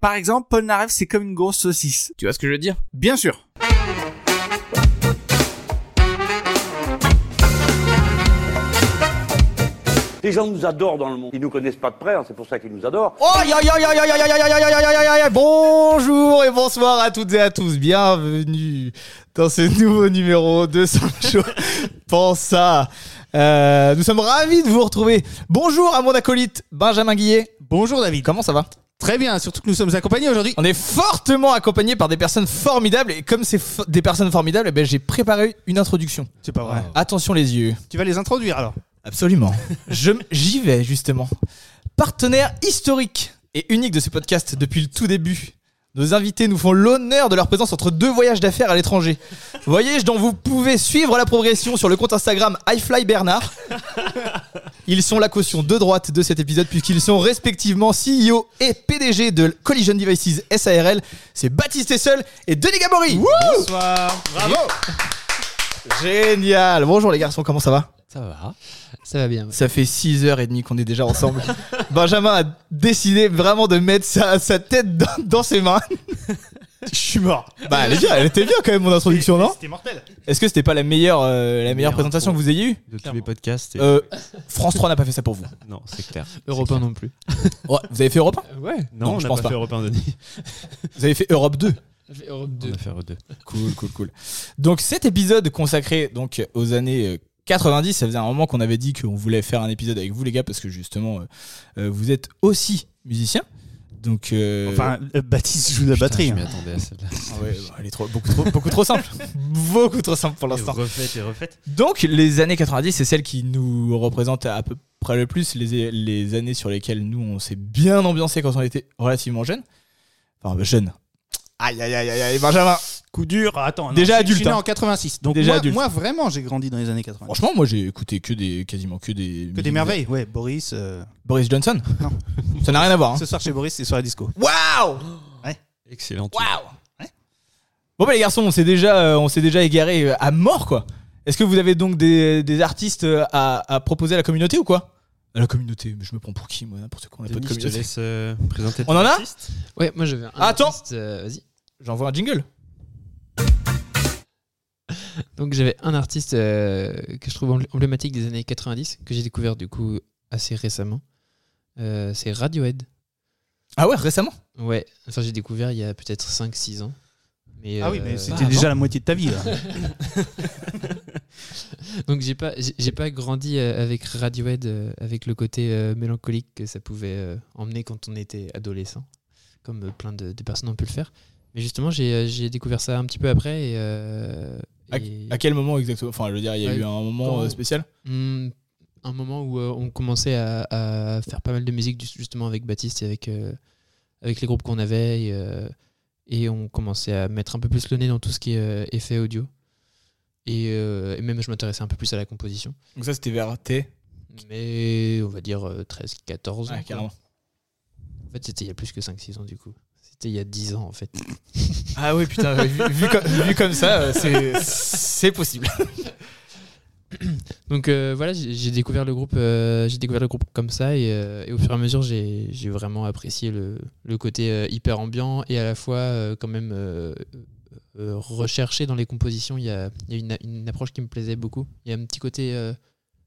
Par exemple, Paul Narev, c'est comme une grosse saucisse. Tu vois ce que je veux dire Bien sûr. Les gens nous adorent dans le monde. Ils nous connaissent pas de près, c'est pour ça qu'ils nous adorent. Bonjour et bonsoir à toutes et à tous. Bienvenue dans ce nouveau numéro de Sancho Pense à. Nous sommes ravis de vous retrouver. Bonjour à mon acolyte Benjamin Guillet. Bonjour David. Comment ça va Très bien, surtout que nous sommes accompagnés aujourd'hui. On est fortement accompagné par des personnes formidables et comme c'est fo- des personnes formidables, eh ben, j'ai préparé une introduction. C'est pas vrai. Attention les yeux. Tu vas les introduire alors. Absolument. Je, j'y vais justement. Partenaire historique et unique de ce podcast depuis le tout début. Nos invités nous font l'honneur de leur présence entre deux voyages d'affaires à l'étranger. Voyage dont vous pouvez suivre la progression sur le compte Instagram iFlyBernard. Ils sont la caution de droite de cet épisode puisqu'ils sont respectivement CEO et PDG de Collision Devices SARL. C'est Baptiste Essel et Denis Gabory. Bonsoir. Bravo. Génial. Bonjour les garçons, comment ça va? Ça va. Ça va bien. Ça fait 6h30 qu'on est déjà ensemble. Benjamin a décidé vraiment de mettre sa, sa tête dans, dans ses mains. Je suis mort. Bah, elle, est bien, elle était bien quand même, mon introduction, non? C'était mortel. Est-ce que c'était pas la meilleure, euh, la meilleure présentation que vous ayez eue? De tous les podcasts. et- euh, France 3 n'a pas fait ça pour vous. Non, c'est clair. Européen non plus. Ouais, vous avez fait Europe 1 Ouais. Non, Non, je on n'a pense pas, pas. fait Européen Denis. Vous avez fait Europe 2 Europe On a fait Euro 2. Cool, cool, cool. Donc cet épisode consacré donc aux années euh, 90, ça faisait un moment qu'on avait dit qu'on voulait faire un épisode avec vous les gars parce que justement euh, euh, vous êtes aussi musiciens. Donc euh, Enfin, euh, Baptiste joue de la batterie. Je m'y hein. attendais à celle-là. ah ouais, bah, elle est trop, beaucoup trop beaucoup trop simple. beaucoup trop simple pour l'instant. Refaite et refaite. Donc les années 90, c'est celles qui nous représentent à peu près le plus les, les années sur lesquelles nous on s'est bien ambiancé quand on était relativement jeune. Enfin jeune. Aïe aïe aïe, aïe Benjamin. Coup dur. Attends, non, Déjà je- adulte, Je suis né hein. en 86. Donc Déjà moi, adulte. moi, vraiment, j'ai grandi dans les années 80. Franchement, moi j'ai écouté que des quasiment que des Que des merveilles. Ouais, Boris. euh, Boris Johnson Non. Ça n'a rien à voir. Hein. Ce soir chez Boris, c'est sur la disco. Waouh Excellent. Waouh Bon bah les garçons, on s'est déjà euh, on s'est déjà égaré euh, à mort quoi. Est-ce que vous avez donc des, des artistes euh, à, à proposer à la communauté ou quoi? À la communauté, mais je me prends pour qui moi? N'importe quoi, on n'a pas de Denis, je te communauté. laisse euh, présenter On en a? Ouais, moi j'avais un Attends. artiste, euh, Vas-y. J'envoie un jingle. Donc j'avais un artiste euh, que je trouve embl- emblématique des années 90 que j'ai découvert du coup assez récemment. Euh, c'est Radiohead. Ah ouais, récemment? Ouais, enfin j'ai découvert il y a peut-être 5-6 ans. Mais, Ah oui, euh, mais c'était bah, déjà la moitié de ta vie. Là. Donc j'ai pas j'ai pas grandi euh, avec Radiohead euh, avec le côté euh, mélancolique que ça pouvait euh, emmener quand on était adolescent, comme euh, plein de, de personnes ont pu le faire. Mais justement j'ai euh, j'ai découvert ça un petit peu après et, euh, à, et- à quel moment exactement? Enfin, je veux dire, il y a Ouais, eu un moment quand- euh, spécial? Hmm, un moment où euh, on commençait à, à faire pas mal de musique justement avec Baptiste et avec, euh, avec les groupes qu'on avait et, et on commençait à mettre un peu plus le nez dans tout ce qui est effet audio et, et même je m'intéressais un peu plus à la composition Donc ça c'était vers T. mais on va dire 13 14 ans Ouais, quoi. carrément. en fait c'était il y a plus que 5 6 ans du coup c'était il y a 10 ans en fait Ah oui, putain, vu, vu comme, vu comme ça, euh, c'est possible. Donc euh, voilà, j'ai découvert le groupe, euh, j'ai découvert le groupe comme ça et, euh, et au fur et à mesure, j'ai vraiment apprécié le, le côté hyper ambiant et à la fois quand même recherché dans les compositions. Il y a, y a une, une approche qui me plaisait beaucoup. Il y a un petit côté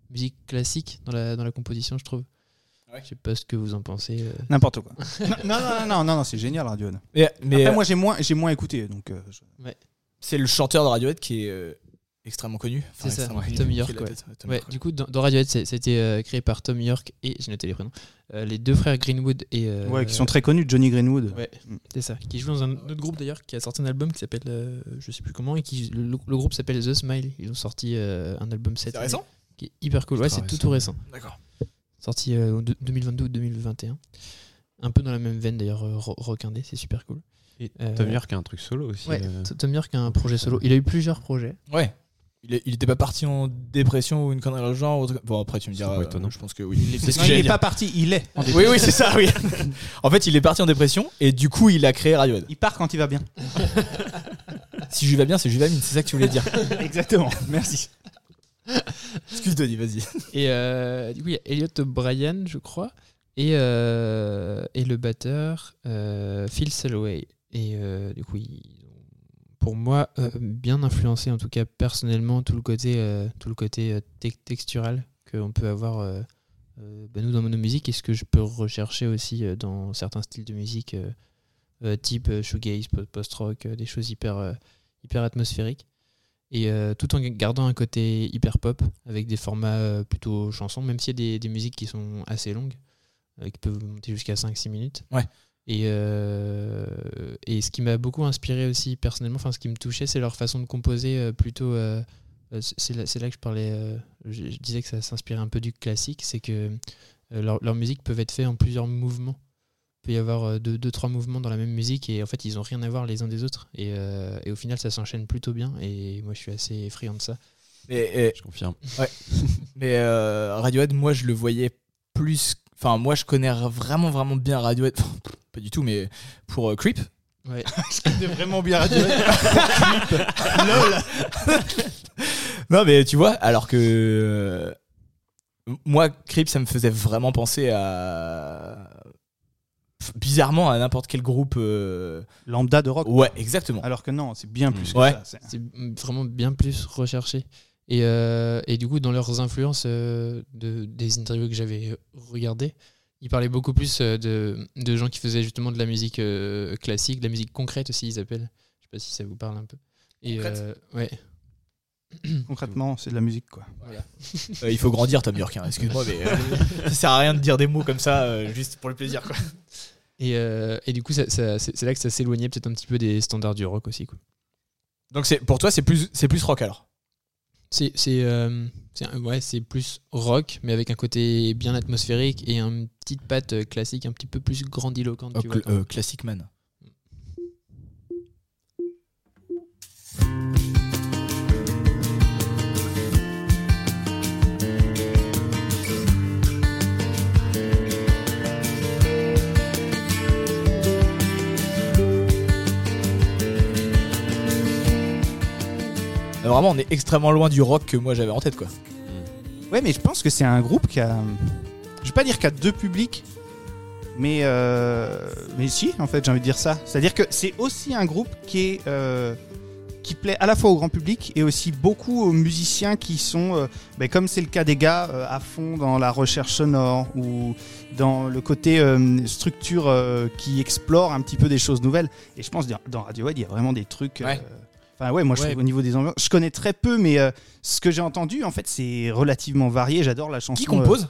musique classique dans la, dans la composition, je trouve. Ouais. Je sais pas ce que vous en pensez. euh. N'importe quoi. non, non, non, non, non, non, c'est génial, Radiohead. Mais, mais Après, euh, moi, j'ai moins, j'ai moins écouté. Donc, euh, je- c'est le chanteur de Radiohead qui est euh, extrêmement connu. C'est ça, extrêmement Tom qui est York, la ouais. tête, Tom Ouais, York, du coup, dans, dans Radiohead, c'est- c'était euh, créé par Tom York et j'ai noté les prénoms, euh, les deux frères Greenwood et euh, ouais, qui sont très connus, Johnny Greenwood. Ouais, Mm. c'est ça. Qui joue dans un autre groupe d'ailleurs, qui a sorti un album qui s'appelle, euh, je sais plus comment, et qui le, le groupe s'appelle The Smile. Ils ont sorti euh, un album cette C'est année, récent? qui est hyper cool. Ouais, Ultra c'est tout tout récent. D'accord. Sorti euh, en deux- 2022 ou 2021. Un peu dans la même veine d'ailleurs, euh, ro- rock indé, c'est super cool. Et Euh, Tom York a un truc solo aussi. Ouais, euh, Tom York a un projet solo. Il a eu plusieurs projets. Ouais. Il, est- il était pas parti en dépression ou une connerie dans le genre Bon, après, tu me C'est diras. pas euh, étonnant. Je pense que oui. C'est ce Non, il est pas parti, il est. en Oui, dépression. oui, c'est ça, oui. en fait, il est parti en dépression et du coup, il a créé Radiohead. Il part quand il va bien. Si je vais bien, c'est Juvamine, c'est ça que tu voulais dire. Exactement. Merci. Excuse Denis, vas-y. Et euh, du coup, il y a Elliot O'Brien, je crois. Et, euh, et le batteur, euh, Phil Selloway. Et euh, du coup, pour moi, bien influencé, en tout cas personnellement, tout le côté, tout le côté te- textural qu'on peut avoir, bah, nous, dans nos musiques, et ce que je peux rechercher aussi dans certains styles de musique, type shoegaze, po- post-rock, des choses hyper, hyper atmosphériques. Et euh, tout en gardant un côté hyper pop, avec des formats euh, plutôt chansons, même s'il y a des, des musiques qui sont assez longues, euh, qui peuvent monter jusqu'à 5-6 minutes. Ouais. Et, euh, et ce qui m'a beaucoup inspiré aussi personnellement, enfin ce qui me touchait, c'est leur façon de composer plutôt. c'est là, là que je parlais, je, je disais que ça s'inspirait un peu du classique, c'est que leur- leurs musiques peuvent être faites en plusieurs mouvements. Il peut y avoir euh, deux, deux, trois mouvements dans la même musique et en fait ils ont rien à voir les uns des autres. Et, euh, et au final ça s'enchaîne plutôt bien et moi je suis assez friand de ça. Et, et- Je confirme. mais euh, Radiohead, moi, je le voyais plus. Enfin, moi, je connais vraiment, vraiment bien Radiohead. Enfin, pas du tout, mais pour euh, Creep. Ouais. C'était vraiment bien radio. Non, mais tu vois, alors que. euh, moi, Creep, ça me faisait vraiment penser à. Bizarrement, à n'importe quel groupe. euh, Lambda de rock. Ouais, exactement. Alors que non, c'est bien plus que Ouais. ça. c'est- vraiment bien plus recherché. Et, euh, et du coup, dans leurs influences euh, de, des interviews que j'avais regardées, ils parlaient beaucoup plus euh, de, de gens qui faisaient justement de la musique euh, classique, de la musique concrète aussi, ils appellent. Je sais pas si ça vous parle un peu. Et, Concrète? euh, ouais. Concrètement, c'est de la musique, quoi. Euh, il faut grandir, Tom York, hein, excuse-moi, mais euh, ça sert à rien de dire des mots comme ça, euh, juste pour le plaisir. Quoi. Et, euh, et du coup, ça- ça- c'est là que ça s'éloignait peut-être un petit peu des standards du rock aussi. Quoi. Donc, c'est, pour toi, c'est plus, c'est plus rock alors? C'est c'est, euh, ouais, c'est plus rock, mais avec un côté bien atmosphérique et une petite patte classique un petit peu plus grandiloquente. Oh, tu vois, cl- quand- euh, Classic Man. Vraiment, on est extrêmement loin du rock que moi j'avais en tête, quoi. Ouais, mais je pense que c'est un groupe qui a. Je vais pas dire qu'il a deux publics, mais euh... mais si, en fait, j'ai envie de dire ça. C'est-à-dire que c'est aussi un groupe qui est euh, qui plaît à la fois au grand public et aussi beaucoup aux musiciens qui sont, euh, ben, comme c'est le cas des gars, euh, à fond dans la recherche sonore ou dans le côté euh, structure euh, qui explore un petit peu des choses nouvelles. Et je pense dans- dans Radiohead, il y a vraiment des trucs. euh, Ouais. Enfin ouais, moi je Ouais. au niveau des ambiances, je connais très peu, mais euh, ce que j'ai entendu, en fait, c'est relativement varié. J'adore la chanson. Qui euh, compose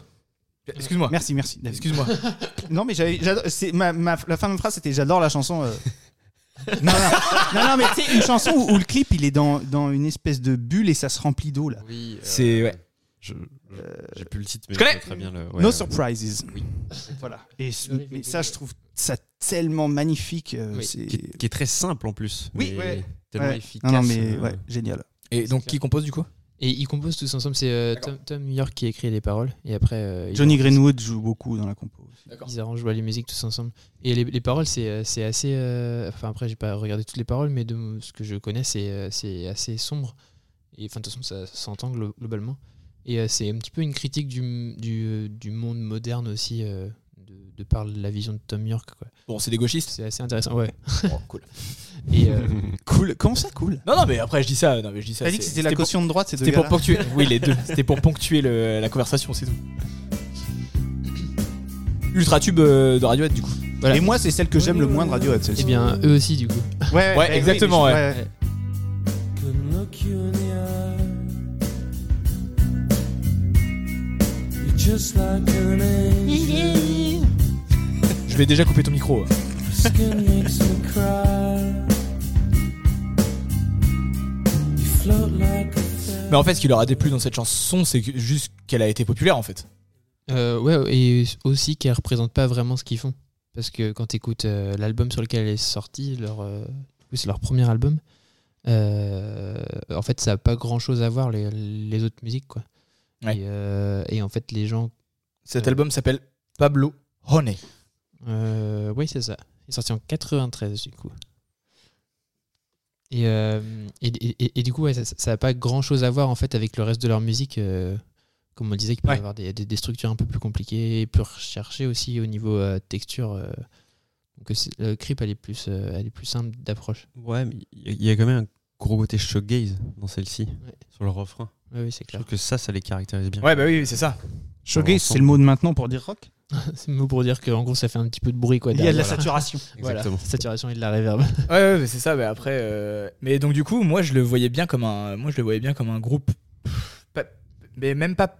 Excuse-moi. Merci, merci. Excuse-moi. Non, mais j'avais, j'adore- c'est ma, ma- la fin de ma phrase, c'était j'adore la chanson. euh. non, non, non, non, mais tu sais, une chanson où, où le clip il est dans, dans une espèce de bulle et ça se remplit d'eau là. Oui. euh, C'est- ouais. Je, je- j'ai plus le titre, mais Je connais. très bien le. ouais, Euh, no euh, surprises. Oui. Voilà. Et ça, je trouve ça tellement magnifique. euh, Oui. Qui est, qui est très simple en plus. Oui, mais ouais. Tellement Ouais. efficace. Non, non, mais euh, ouais, génial. Et donc, qui compose du coup? Et ils composent tous ensemble. C'est euh, Tom, Tom York qui écrit les paroles. Et après, euh, Johnny Greenwood joue beaucoup dans la compo. Ils arrangent ouais, les musiques tous ensemble. Et les, les paroles, c'est euh, c'est assez. euh, Enfin, après, j'ai pas regardé toutes les paroles, mais de ce que je connais, c'est euh, c'est assez sombre. Et enfin, de toute façon, ça s'entend glo- globalement. Et euh, c'est un petit peu une critique du, du, du monde moderne aussi, euh, de, de par la vision de Tom York. quoi. Bon, c'est des gauchistes. C'est assez intéressant. Ouais. Oh, cool. Et, euh, Cool. Comment ça, cool? Non, non, mais après, je dis ça. Non, mais je dis ça. T'as dit que c'était la pour- caution de droite, ces deux C'était pour ponctuer. Oui, les deux. C'était pour ponctuer le- la conversation, c'est tout. Ultra tube euh, de Radiohead, du coup. voilà. Et moi, c'est celle que j'aime le moins de Radiohead, Eh celle-ci. bien, eux aussi, du coup. Ouais, Ouais, bah, exactement, oui, ouais. je- Je vais déjà couper ton micro. Mais en fait, ce qui leur a déplu dans cette chanson, c'est juste qu'elle a été populaire, en fait. Euh, ouais, et aussi qu'elle représente pas vraiment ce qu'ils font. Parce que quand tu écoutes l'album sur lequel elle est sortie, leur, euh, c'est leur premier album, euh, en fait, ça n'a pas grand chose à voir, les, les autres musiques. Quoi. Ouais. Et, euh, et en fait, les gens. Cet Euh. album s'appelle Pablo Honey. euh, oui, c'est ça. Il est sorti en 93, du coup. Et, euh, et, et- et- et du coup, ouais, ça n'a pas grand chose à voir en fait avec le reste de leur musique. euh, comme on disait, qui peuvent Ouais. avoir des, des- des structures un peu plus compliquées, plus recherchées aussi au niveau euh, texture. euh. donc, le Creep, elle est plus, euh, elle est plus simple d'approche. Ouais, mais il y, y a quand même un gros côté shoegaze dans celle-ci, Ouais. sur le refrain. Oui, oui, c'est Je clair. trouve que ça, ça les caractérise bien. Ouais, bah oui, c'est ça. Shoegaze, c'est le mot de maintenant pour dire rock? c'est le mot pour dire qu'en gros, ça fait un petit peu de bruit. Quoi, Il y a de la saturation. Voilà, Exactement. saturation et de la reverb. Ouais, ouais, mais c'est ça. Mais après, euh, mais donc du coup, moi, je le voyais bien comme un, moi, je le voyais bien comme un groupe, pas- mais même pas,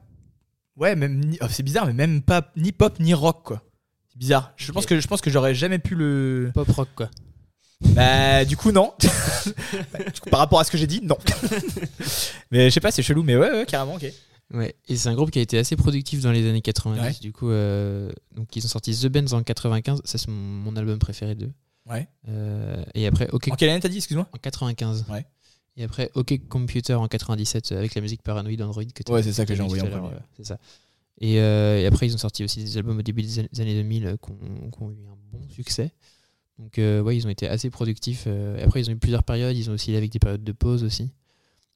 ouais, même, ni- oh, c'est bizarre, mais même pas ni pop ni rock, quoi. C'est bizarre. Je pense que je pense que j'aurais jamais pu le. Pop rock, quoi. Bah, du coup, non. Bah, du coup, par rapport à ce que j'ai dit, non. mais je sais pas, c'est chelou, mais ouais, ouais, carrément, ok. Ouais, et c'est un groupe qui a été assez productif dans les années 90. Ouais. Du coup, euh, donc ils ont sorti The Benz en 95. Ça, c'est mon, album préféré d'eux. Ouais. Euh, et après, OK En quelle année t'as dit, excuse-moi? En 95. Ouais. Et après, OK Computer en 97 euh, avec la musique Paranoid Android. Que Ouais, c'est ça que j'ai envoyé en premier. C'est ça. Et, euh, et après, ils ont sorti aussi des albums au début des an- des années 2000 euh, qui ont, qui ont eu un bon succès. Donc, euh, ouais, ils ont été assez productifs. euh, après, ils ont eu plusieurs périodes. Ils ont aussi avec des périodes de pause aussi,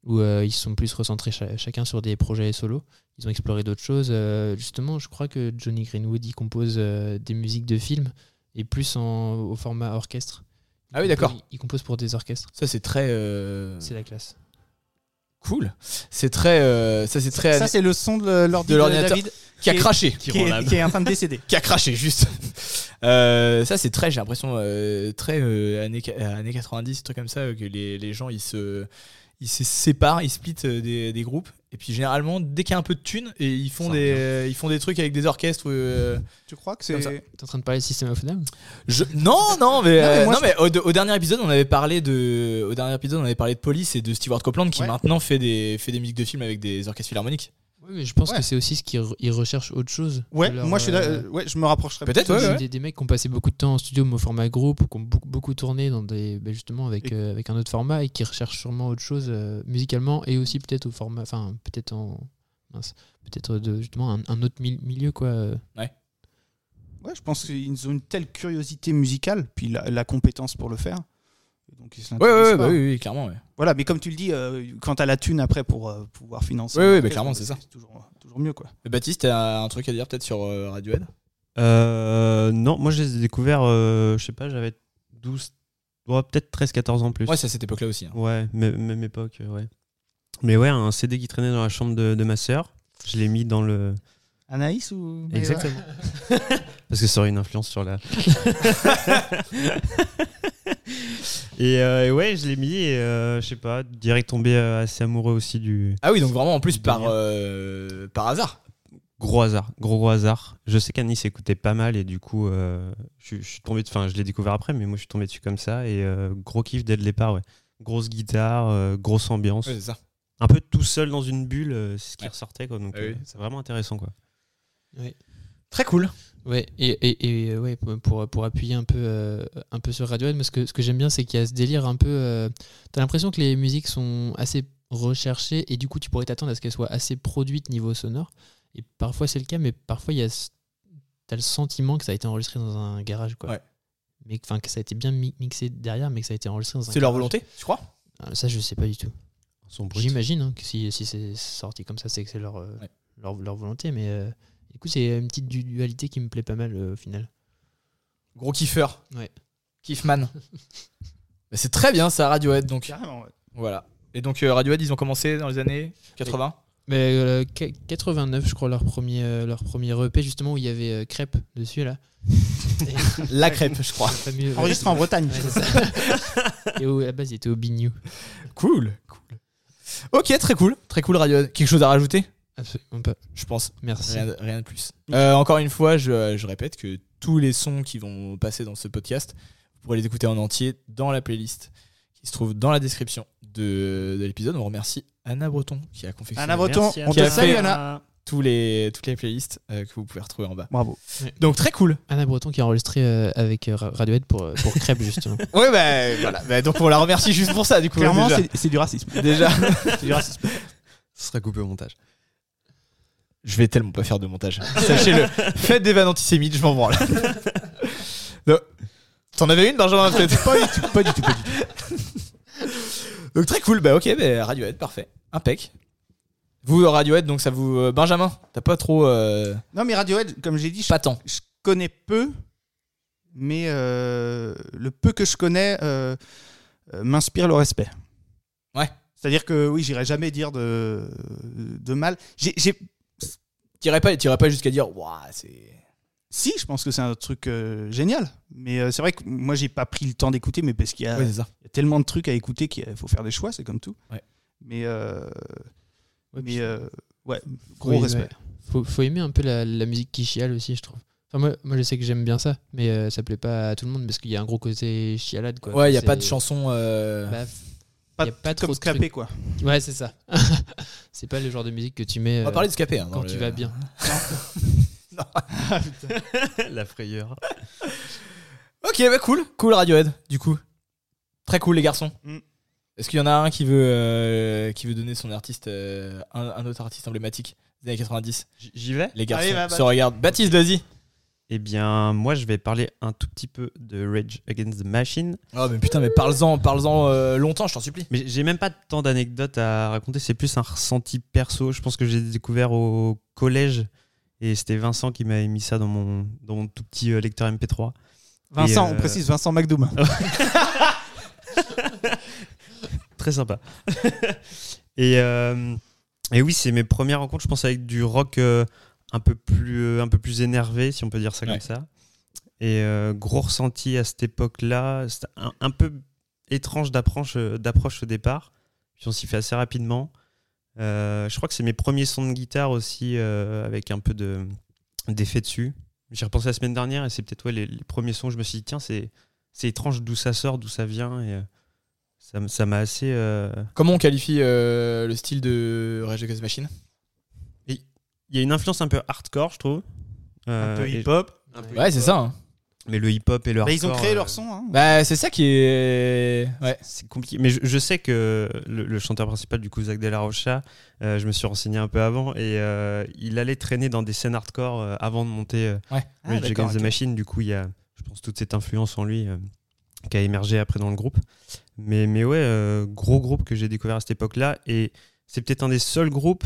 où euh, ils se sont plus recentrés cha- chacun sur des projets solo. Ils ont exploré d'autres choses. Justement, je crois que Johnny Greenwood, il compose des musiques de films et plus en, au format orchestre. Il Ah oui, d'accord. Il, il compose pour des orchestres. Ça, c'est très C'est la classe. Cool. C'est très, euh, ça, c'est très Ça, c'est le son de l'ordi De de, l'ordinateur. David qui a craché. qui est, qui est en train de décéder. qui a craché juste. Euh, ça c'est très, j'ai l'impression euh, très euh, années, années 90, truc comme ça, euh, que les, les gens ils se, ils se séparent, ils splitent euh, des, des groupes. Et puis généralement dès qu'il y a un peu de thunes, et ils font Ça des, euh, ils font des trucs avec des orchestres. euh, Tu crois que Comme ça. c'est. T'es en train de parler de System of Down je- Non non mais, Non, mais moi, non, je- mais au, de- au dernier épisode on avait parlé de, au dernier épisode on avait parlé de Police et de Stewart Copeland qui Ouais. maintenant fait des, fait des musiques de films avec des orchestres philharmoniques. Oui, mais je pense Ouais. que c'est aussi ce qu'ils re- ils recherchent autre chose. Ouais, leur, moi je suis là- euh, euh, ouais, je me rapprocherais. Peut-être, ouais, ouais. Des, des mecs qui ont passé beaucoup de temps en studio au format groupe, qui ont beaucoup, beaucoup tourné dans des, ben justement avec, Et- euh, avec un autre format et qui recherchent sûrement autre chose euh, musicalement et aussi peut-être au format, enfin peut-être en peut-être justement un, un autre mi- milieu quoi. euh. Ouais, je pense qu'ils ont une telle curiosité musicale, puis la, la compétence pour le faire. Donc ils se Ouais ouais, l'interdisent ouais, pas. bah oui, oui clairement. Ouais. Voilà, mais comme tu le dis, euh, quand t'as la thune après pour euh, pouvoir financer. Ouais, un ouais, bah, clairement, c'est ça. toujours, toujours mieux quoi. Et Baptiste, t'as un truc à dire peut-être sur euh, Radiohead? Euh, non, moi je les ai découverts, euh, je sais pas, j'avais 12, ouais, peut-être 13-14 ans plus. Ouais, c'est à cette époque-là aussi. hein. Ouais, mê- même époque, euh, ouais. Mais ouais, un CD qui traînait dans la chambre de, de ma sœur, je l'ai mis dans le. Anaïs ou. Exactement. Parce que ça aurait une influence sur la. et, euh, et ouais, je l'ai mis et euh, je sais pas, direct tombé euh, assez amoureux aussi du. Ah oui, donc vraiment en plus par, euh, par hasard. Gros hasard, gros gros hasard. Je sais qu'Anis écoutait pas mal et du coup, euh, je, je suis tombé, enfin, je l'ai découvert après, mais moi je suis tombé dessus comme ça et euh, gros kiff dès le départ, ouais. Grosse guitare, euh, grosse ambiance, Ouais, c'est ça. un peu tout seul dans une bulle, c'est ce qui Ouais. ressortait quoi. Donc Ah oui. euh, c'est vraiment intéressant quoi. Très cool. Ouais, et, et, et, euh, ouais, pour- pour, appuyer un peu, euh, un peu sur Radiohead, moi, ce que, ce que j'aime bien, c'est qu'il y a ce délire un peu. euh, T'as l'impression que les musiques sont assez recherchées et du coup, tu pourrais t'attendre à ce qu'elles soient assez produites niveau sonore. Et parfois, c'est le cas, mais parfois, il y a. ce- T'as le sentiment que ça a été enregistré dans un garage, quoi. Ouais. Mais enfin, que ça a été bien mi- mixé derrière, mais que ça a été enregistré dans un C'est leur volonté, tu crois? Ah, Ça, je sais pas du tout. J'imagine hein, que si, si c'est sorti comme ça, c'est que c'est leur, euh, Ouais. leur, leur volonté, mais. Euh, du coup, c'est une petite du- dualité qui me plaît pas mal euh, au final. Gros kiffeur. Ouais. Kiffman. C'est très bien ça, Radiohead. Donc Carrément, ouais. voilà. Et donc euh, Radiohead, ils ont commencé dans les années 80. Mais euh, qu- 89, je crois, leur premier, euh, leur premier EP, justement, où il y avait euh, Crêpe dessus, là. La crêpe, je crois. Fameux- Enregistré en Bretagne. Ouais, c'est ça. Et au- à la base, il était au Bignou. Cool. Cool. Ok, très cool. Très cool, Radiohead. Quelque chose à rajouter? Absolument pas. Je pense. Merci. Rien, rien de plus. Euh, encore une fois, je, je répète que tous les sons qui vont passer dans ce podcast, vous pourrez les écouter en entier dans la playlist qui se trouve dans la description de, de l'épisode. On remercie Anna Breton qui a confectionné Anna Breton, Merci, on Qui te a salue, Anna. tous les, toutes les playlists euh, que vous pouvez retrouver en bas. Bravo. Donc très cool. Anna Breton qui a enregistré euh, avec euh, Ra- Radiohead pour, pour Crêpe, justement. Ouais, bah voilà. Bah, donc on la remercie juste pour ça, du coup. Clairement, c'est du racisme. déjà. C'est du racisme. Ce sera coupé au montage. Je vais tellement pas faire de montage. Sachez-le. Faites des vannes antisémites, je m'en branle. T'en avais une, Benjamin, Pas du tout, pas du tout, pas du tout. Donc très cool. Bah ok, bah, Radiohead, parfait. Impec. Vous, Radiohead, donc ça vous. euh, Benjamin, t'as pas trop. euh, Non, mais Radiohead, comme j'ai dit, je, pas tant. je connais peu, mais euh, le peu que je connais euh, euh, m'inspire le respect. Ouais. C'est-à-dire que oui, j'irai jamais dire de, de mal. J'ai- T'irais pas, t'irais pas jusqu'à dire, waouh, c'est. si, je pense que c'est un truc euh, génial. Mais euh, c'est vrai que moi, j'ai pas pris le temps d'écouter, mais parce qu'il y a, Ouais, y tellement de trucs à écouter qu'il faut faire des choix, c'est comme tout. Ouais. Mais, euh, Ouais, mais euh, ouais, gros respect. Faut, faut aimer un peu la, la musique qui chiale aussi, je trouve. Enfin, moi, moi, je sais que j'aime bien ça, mais euh, ça plaît pas à tout le monde parce qu'il y a un gros côté chialade. Quoi. Ouais, il y a pas de chanson. euh, Bah, Pas, y a pas trop comme scraper, quoi. Ouais, c'est ça. c'est pas le genre de musique que tu mets On va euh, parler de Scapé. hein, quand le- tu vas bien. La frayeur. Ok, bah cool. Cool Radiohead, du coup. Très cool, les garçons. Mm. Est-ce qu'il y en a un qui veut, euh, qui veut donner son artiste, euh, un, un autre artiste emblématique des années 90 J- J'y vais? Les garçons Allez, se regardent. Baptiste, vas-y. Eh bien, moi, je vais parler un tout petit peu de Rage Against the Machine. Oh, mais putain, mais parle-en parle-en euh, longtemps, je t'en supplie. Mais j'ai même pas tant d'anecdotes à raconter, c'est plus un ressenti perso. Je pense que j'ai découvert au collège et c'était Vincent qui m'avait mis ça dans mon, dans mon tout petit euh, lecteur MP3. Vincent, Et, euh, on précise Vincent McDoom. Très sympa. et, euh, et oui, c'est mes premières rencontres, je pense, avec du rock euh, un, peu plus, euh, un peu plus énervé, si on peut dire ça Ouais. comme ça. Et euh, gros ressenti à cette époque-là. C'était un, un peu étrange d'approche, euh, d'approche au départ. Puis on s'y fait assez rapidement. Euh, je crois que c'est mes premiers sons de guitare aussi, euh, avec un peu de, d'effet dessus. J'ai repensé la semaine dernière et c'est peut-être ouais, les, les premiers sons où je me suis dit, tiens, c'est, c'est étrange d'où ça sort, d'où ça vient. Et, ça, m'a assez. Comment on qualifie le style de Rage Against Machine? Il y a une influence un peu hardcore, je trouve. Un Euh, peu et- hip-hop. Ouais, c'est ça. hein. Mais le hip-hop et le Bah, ils ont créé euh, leur son. hein. Bah, c'est ça qui est. Ouais. C'est compliqué. Mais je, je sais que le, le chanteur principal, du coup, Zach De La Rocha, euh, je me suis renseigné un peu avant et euh, il allait traîner dans des scènes hardcore euh, avant de monter euh, Ouais. Ah, Rage d'accord, Against the ok. Machine. Du coup, il y a, je pense, toute cette influence en lui euh, qui a émergé après dans le groupe. Mais, mais ouais, euh, gros groupe que j'ai découvert à cette époque-là. Et c'est peut-être un des seuls groupes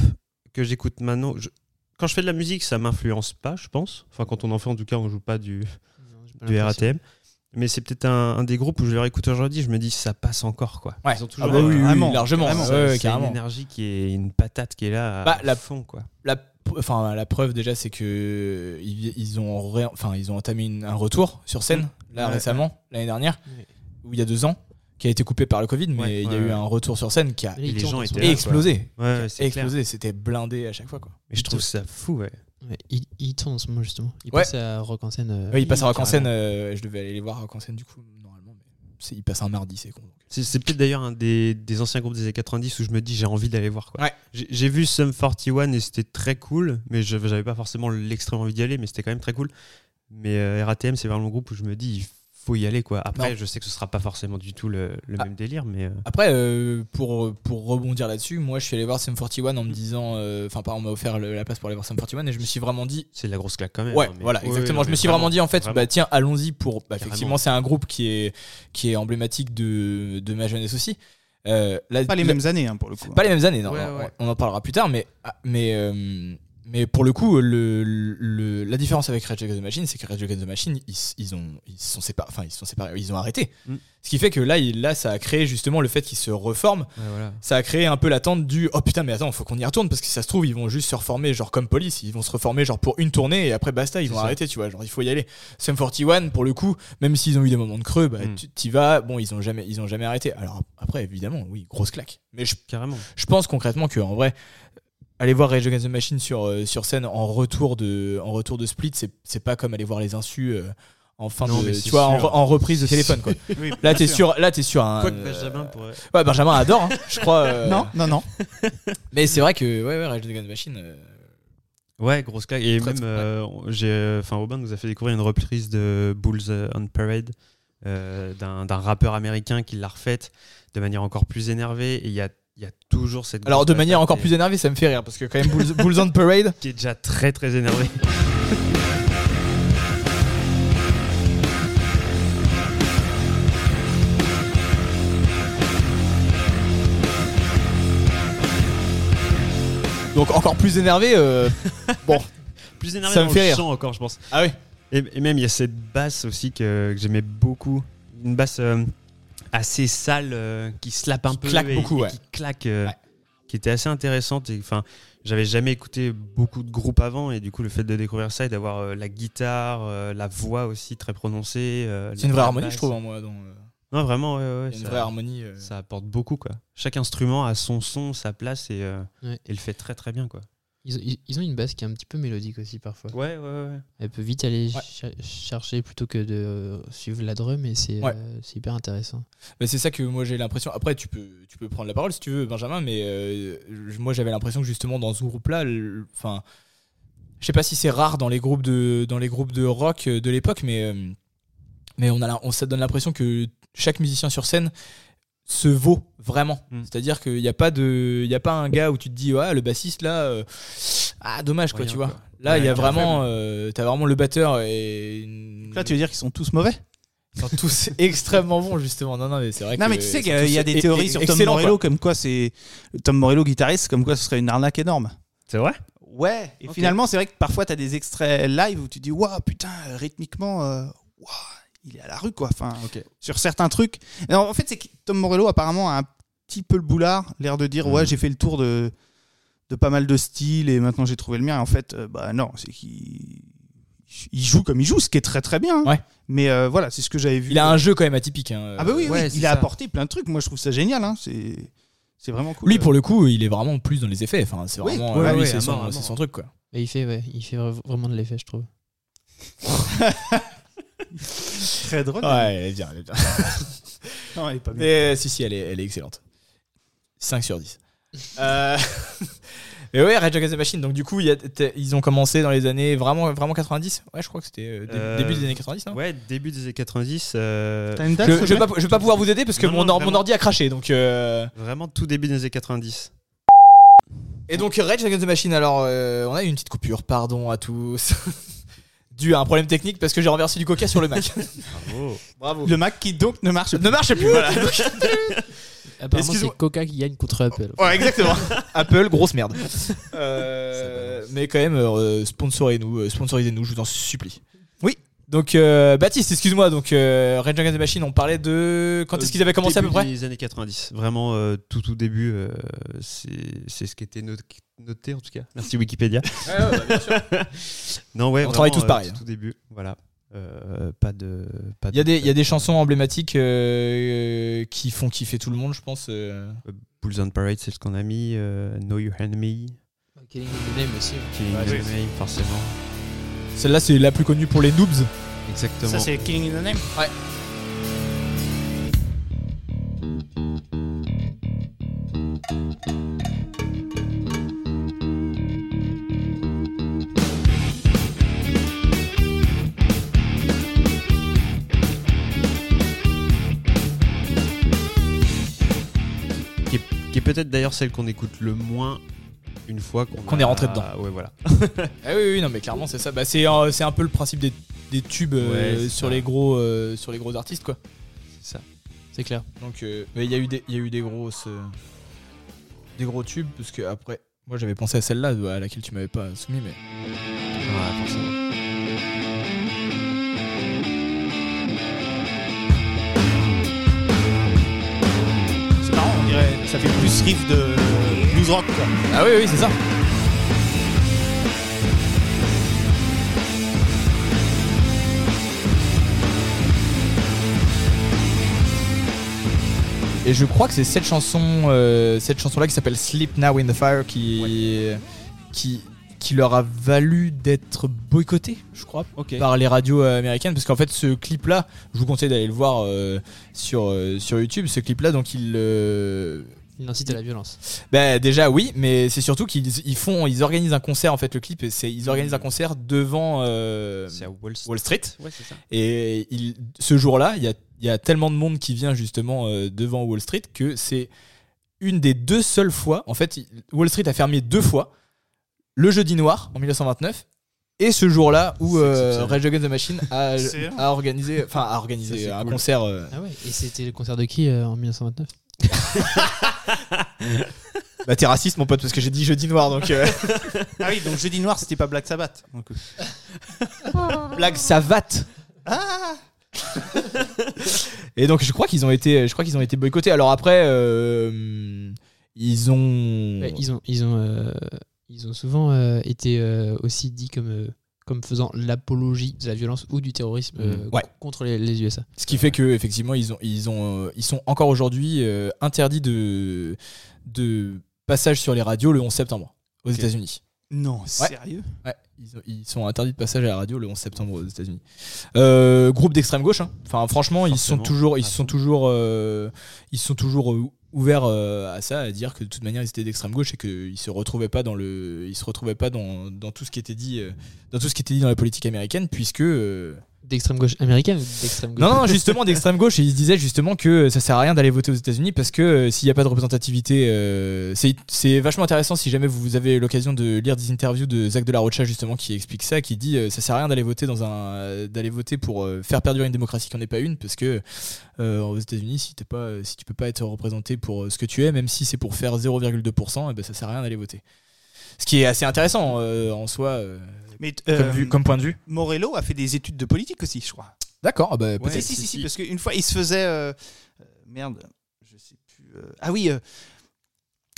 que j'écoute maintenant. Je- quand je fais de la musique, ça m'influence pas, je pense. Enfin, quand on en fait, en tout cas, on joue pas du, Non, j'ai pas du. RATM. Mais c'est peut-être un, un des groupes où je le réécoute aujourd'hui, je me dis ça passe encore quoi. Ouais. Ils ont Ah toujours bah un- oui, oui, Vraiment, largement. Ouais, une énergie qui est une patate qui est là à Bah, la- fond quoi. La, enfin, la preuve déjà, c'est que ils, ils ont, ré- enfin, ils ont entamé une- un retour sur scène là Ouais. récemment, l'année dernière, Ouais. ou il y a deux ans, qui a été coupé par le Covid, mais Ouais, il y a ouais, eu un retour sur scène qui a les gens étaient explosé. Ouais, explosé, c'était blindé à chaque fois quoi. Mais je trouve ça fou ouais. Ouais, il, il tourne en ce moment justement. Il Ouais. passe à Rock en scène. euh, Ouais, il passe à Rock en scène, euh, je devais aller les voir à Rock en scène du coup normalement, mais il passe un mardi, c'est con. C'est, peut-être d'ailleurs un des, des anciens groupes des années 90 où je me dis j'ai envie d'aller voir quoi. Ouais. J'ai, vu Sum 41 et c'était très cool, mais j'avais pas forcément l'extrême envie d'y aller, mais c'était quand même très cool. Mais euh, RATM c'est vraiment le groupe où je me dis il faut y aller quoi. Après Non. je sais que ce sera pas forcément du tout le, le Ah. même délire, mais euh, Après, euh, pour, pour rebondir là-dessus, moi je suis allé voir Sum 41 en me disant, euh, enfin, par on m'a offert le- la place pour aller voir Sum 41 et je me suis vraiment dit, c'est de la grosse claque quand même. Ouais, hein, mais- voilà, exactement. ouais, je me suis vraiment dit en fait, vraiment. bah tiens, allons-y pour. Bah, effectivement, c'est un groupe qui est qui est emblématique de, de ma jeunesse aussi. Euh, Pas les mêmes années hein, pour le coup. pas les mêmes années, non. Ouais, on- ouais. On, en parlera plus tard, mais ah, mais euh, mais pour le coup, le, le- la différence avec Rage Against the Machine, c'est que Rage Against the Machine, ils, ils ont ils sont séparés, enfin ils sont séparés, ils ont arrêté. Mm. Ce qui fait que là, il- là, ça a créé justement le fait qu'ils se reforment Ouais, voilà. ça a créé un peu l'attente du oh putain mais attends faut qu'on y retourne parce que si ça se trouve ils vont juste se reformer genre comme police ils vont se reformer genre pour une tournée et après basta ils vont ça. arrêter tu vois genre il faut y aller Sum 41 pour le coup même s'ils ont eu des moments de creux bah Mm. tu t'y vas bon ils ont jamais ils ont jamais arrêté alors après évidemment oui grosse claque mais je, Carrément. je pense concrètement que en vrai aller voir Rage Against the Machine sur euh, sur scène en retour de en retour de Split c'est c'est pas comme aller voir les insus euh, en fin Non, de tu vois en, sûr. en reprise de téléphone quoi Oui, là t'es sûr. sur là t'es sur un Quoique euh, Benjamin pourrait. ouais Benjamin adore hein, je crois euh, Non, non, non. mais c'est vrai que ouais, ouais Rage Against the Machine. euh, Ouais, grosse claque. Et Très, même, euh, j'ai, enfin, Robin nous a fait découvrir une reprise de Bulls on Parade euh, d'un, d'un rappeur américain qui l'a refaite de manière encore plus énervée. Et il y a, il y a toujours cette. Alors de manière encore plus énervée, ça me fait rire parce que quand même Bulls, Bulls on Parade. Qui est déjà très très énervé. Donc encore plus énervé. euh, bon. Plus énervé Ça me fait le rire. chant encore, je pense. Ah oui. Et, et même il y a cette basse aussi que, que j'aimais beaucoup. Une basse euh, assez sale euh, qui slappe un Qui peu claque et, beaucoup, et ouais. qui claque, euh, Ouais. qui était assez intéressante. Et enfin, j'avais jamais écouté beaucoup de groupes avant et du coup le fait de découvrir ça et d'avoir euh, la guitare, euh, la voix aussi très prononcée. euh, C'est une vraie harmonie, je trouve, hein, moi. Dans, euh, Non, vraiment, ouais, ouais, une ça- vraie harmonie. euh. ça apporte beaucoup quoi. Chaque instrument a son son, sa place et, euh, Ouais. et le fait très très bien quoi. Ils, ont- ils- ils ont une basse qui est un petit peu mélodique aussi parfois. Ouais ouais ouais. Elle peut vite aller Ouais. chercher plutôt que de suivre la drum et c'est Ouais. euh, c'est hyper intéressant. Mais c'est ça que moi j'ai l'impression. Après, tu peux, tu peux prendre la parole si tu veux, Benjamin, mais euh, moi j'avais l'impression que justement dans ce groupe-là, enfin, je sais pas si c'est rare dans les groupes de, dans les groupes de rock euh, de l'époque, mais, euh, mais on a, on, ça donne l'impression que chaque musicien sur scène se vaut vraiment. Mm. C'est-à-dire qu'il n'y a pas de, il y a pas un gars où tu te dis ouais le bassiste là, euh, ah dommage quoi, Rien, tu vois. quoi. Là il y a vraiment, euh, t'as vraiment le batteur et une- Là, tu veux dire qu'ils sont tous mauvais? Ils sont tous extrêmement bons justement. Non non mais c'est vrai. Non, que mais tu sais qu'il y a des e- théories e- sur Tom quoi. Morello, comme quoi c'est. Tom Morello, guitariste, comme quoi ce serait une arnaque énorme. C'est vrai? Ouais, et finalement, c'est vrai que parfois, tu as des extraits live où tu dis, waouh, putain, rythmiquement, euh, waouh, il est à la rue, quoi. Enfin, sur certains trucs. Et en fait, c'est que Tom Morello, apparemment, a un petit peu le boulard, l'air de dire, ouais, Mhm. j'ai fait le tour de, de pas mal de styles et maintenant j'ai trouvé le mien. Et en fait, euh, bah non, c'est qu'il il joue comme il joue, ce qui est très très bien. Ouais. Mais euh, voilà, c'est ce que j'avais vu. Il a un jeu quand même atypique. hein. Ah bah oui, oui, il a apporté plein de trucs. Moi, je trouve ça génial. Hein. C'est, c'est vraiment cool. Lui, pour le coup, il est vraiment plus dans les effets. Enfin, c'est Oui, vraiment. ouais, lui, ouais, c'est son, truc, quoi. Et il fait ouais, il fait vra- vraiment de l'effet je trouve. très drôle. Ouais, elle est bien, elle est bien. Non, elle est pas bien. Mais si, si, elle est, elle est excellente. 5 sur 10. Euh, Mais ouais, Rage Against the Machine. Donc, du coup, y a- ils ont commencé dans les années vraiment, vraiment 90. Ouais, je crois que c'était euh, dé- Euh, début des années 90, non? Ouais, début des années 90. euh, T'as une date je, je vais pas, je vais pas pouvoir vous aider parce que Non, mon, non, or- mon vraiment. ordi a craché. Donc, euh, Vraiment tout début des années 90. Et donc, Rage Against the Machine. Alors, euh, on a eu une petite coupure. Pardon à tous. Dû à un problème technique parce que j'ai renversé du coca sur le Mac. Bravo. Bravo. Le Mac qui donc ne marche Ne marche plus, voilà. Donc- Apparemment Excuse-moi. c'est Coca qui gagne contre Apple. Ouais, exactement. Apple, grosse merde. Euh, mais quand même, euh, sponsorisez-nous, euh, sponsorisez-nous, je vous en supplie. Donc, euh, Baptiste, excuse-moi. Donc, euh, Rage Against the Machine, on parlait de quand est-ce qu'ils avaient commencé à peu près des années 90. Vraiment euh, tout tout début. euh, c'est c'est ce qui était not- noté en tout cas. Merci Wikipédia. Non ouais. On travaille tous pareil, Tout, hein. tout début. Voilà. Euh, pas de. Pas Il y, a de- des, il y a des chansons emblématiques euh, qui font kiffer tout le monde, je pense. euh. Bulls on Parade, c'est ce qu'on a mis. euh, know Your Enemy. Killing in the Name aussi. ouais. Killing Ouais, the. Name, forcément. Celle-là, c'est la plus connue pour les noobs. Exactement. Ça, c'est Killing in the Name qui est, qui est peut-être d'ailleurs celle qu'on écoute le moins une fois qu'on a- est rentré dedans. Ouais, voilà. Ah oui, oui, non, mais clairement, c'est ça. Bah, c'est, euh, c'est un peu le principe des, des tubes euh, Ouais, sur, ça. les gros, euh, sur les gros artistes, quoi. C'est ça. C'est clair. Donc, euh, mais il y a eu des, y a eu des grosses, des gros tubes parce que après, moi j'avais pensé à celle-là à laquelle tu m'avais pas soumis, mais Ouais, forcément. Ça fait plus riff de blues rock, quoi. ah oui, oui, c'est ça. Et je crois que c'est cette chanson, euh, cette chanson-là qui s'appelle Sleep Now in the Fire qui, qui, qui leur a valu d'être boycotté, je crois, par les radios euh, américaines. Parce qu'en fait, ce clip-là, je vous conseille d'aller le voir euh, sur, euh, sur YouTube. Ce clip-là, donc euh, Il incite à la violence. bah déjà oui, mais c'est surtout qu'ils ils font, ils organisent un concert en fait. Le clip, c'est ils organisent un concert devant à Wall Street. Wall Street. Ouais, ça. Et il- ce jour-là, il y a, il y a tellement de monde qui vient justement devant Wall Street que c'est une des deux seules fois. En fait, il- Wall Street a fermé deux fois. Le jeudi noir en 1929 et ce jour-là où euh. Rage Against the Machine a, organisé, enfin a organisé un cool. concert. euh, Ah ouais. Et c'était le concert de qui euh, en 1929 Bah t'es raciste mon pote parce que j'ai dit jeudi noir donc euh, Ah oui, donc Jeudi Noir, c'était pas Black Sabbath. Donc, blague savate. Ah Et donc je crois qu'ils ont été je crois qu'ils ont été boycottés. Alors après euh, ils ont Ouais, ils ont, ils ont, euh, ils ont souvent euh, été euh, aussi dit comme, euh, comme faisant l'apologie de la violence ou du terrorisme. Ouais. contre les, les USA. Ce qui fait que effectivement ils ont ils ont euh, ils sont encore aujourd'hui euh, interdits de de passage sur les radios le 11 septembre aux. États-Unis. Non, sérieux? Ouais, ils, ont- ils sont interdits de passage à la radio le 11 septembre aux États-Unis. Euh, groupe d'extrême gauche. hein. Enfin, franchement, ils sont toujours, ils à sont toujours, euh, ils sont toujours euh, ouverts euh, à ça, à dire que de toute manière ils étaient d'extrême gauche et qu'ils se retrouvaient pas dans le, ils se retrouvaient pas dans, dans tout ce qui était dit, euh, dans tout ce qui était dit dans la politique américaine, puisque euh, D'extrême gauche américaine ou d'extrême gauche non, non, justement, d'extrême gauche, ils se disaient justement que ça sert à rien d'aller voter aux États-Unis parce que euh, s'il n'y a pas de représentativité, euh, c'est- vachement intéressant si jamais vous avez l'occasion de lire des interviews de Zach de la Rocha justement qui explique ça, qui dit euh, ça sert à rien d'aller voter dans un, d'aller voter pour euh, faire perdurer une démocratie qui n'en est pas une parce que aux États-Unis, si t'es pas, si tu peux pas être représenté pour ce que tu es, même si c'est pour faire 0,2%, eh ben ça sert à rien d'aller voter. Ce qui est assez intéressant en soi euh, Mais comme, euh, comme point de vue. Morello a fait des études de politique aussi, je crois. D'accord, ah bah, Si, peut-être. si, si, si, parce qu'une fois, il se faisait. euh, euh, merde, je sais plus. euh, ah oui.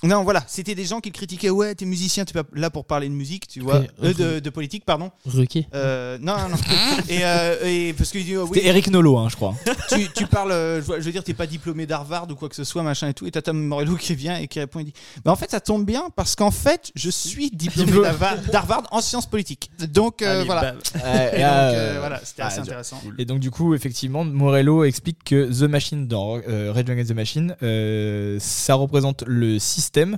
Euh, non, voilà, c'était des gens qui le critiquaient. Ouais, t'es musicien, t'es pas là pour parler de musique, tu vois. Euh, de, de politique, pardon. Ruquier. Euh, non, non, non. et, euh, et parce dit, oh, oui, C'était Eric Nolot, hein, je crois. tu, tu parles, euh, je vois- je veux dire, t'es pas diplômé d'Harvard ou quoi que ce soit, machin et tout. Et t'as Tom Morello qui vient et qui répond, il dit, bah en fait, ça tombe bien parce qu'en fait, je suis diplômé d'Harvard d'Harvard en sciences politiques. Donc euh, Allez, voilà. bam. Et donc, euh, voilà, c'était ah, assez intéressant. Et donc du coup, effectivement, Morello explique que The Machine dans euh, Rage Against the Machine, euh, ça représente le système,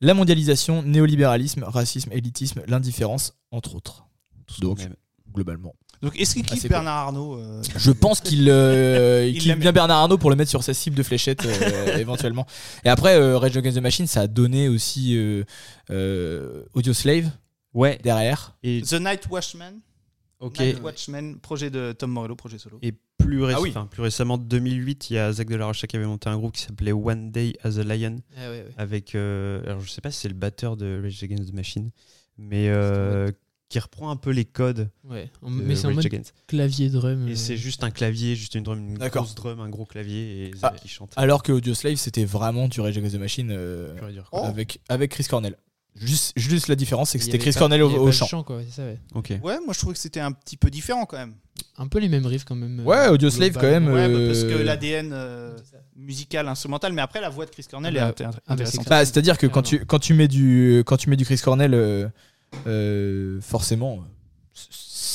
la mondialisation, néolibéralisme, racisme, élitisme, l'indifférence, entre autres. Donc globalement. Donc est-ce qu'il kiffe c'est Bernard Arnault euh, Je pense qu'il euh, il Il bien Bernard Arnault pour le mettre sur sa cible de fléchette euh, éventuellement. Et après, euh, Rage Against the Machine, ça a donné aussi euh, euh, Audio Slave Ouais. derrière. Et, The Night Watchman ok. Night Watchman, projet de Tom Morello, projet solo. Et plus, réc- Ah oui. enfin, plus récemment, 2008, il y a Zach de la Rocha qui avait monté un groupe qui s'appelait One Day as a Lion. Ah avec euh, alors je sais pas si c'est le batteur de Rage Against the Machine mais euh, qui reprend un peu les codes Ouais. En- de Mais c'est en Rage mode Against. clavier drum. et euh, c'est juste un clavier juste une drum une grosse drum un gros clavier et Ah. qui chante Alors que Audio Slave, c'était vraiment du Rage Against the Machine euh, Oh. avec Chris Cornell. Juste, juste la différence, c'est que c'était Chris Cornell au, chant. quoi, c'est ça, ouais. ok Ouais, moi je trouvais que c'était un petit peu différent quand même. Un peu les mêmes riffs quand même. euh, Ouais, Audio Slave, quand même. Ouais, bah, parce Euh, que l'ADN euh, musical, instrumental, mais après la voix de Chris Cornell Ah bah, est inté- ah bah, intéressante. c'est Bah, C'est-à-dire que quand tu, quand, tu mets du, quand tu mets du Chris Cornell, euh, euh, forcément,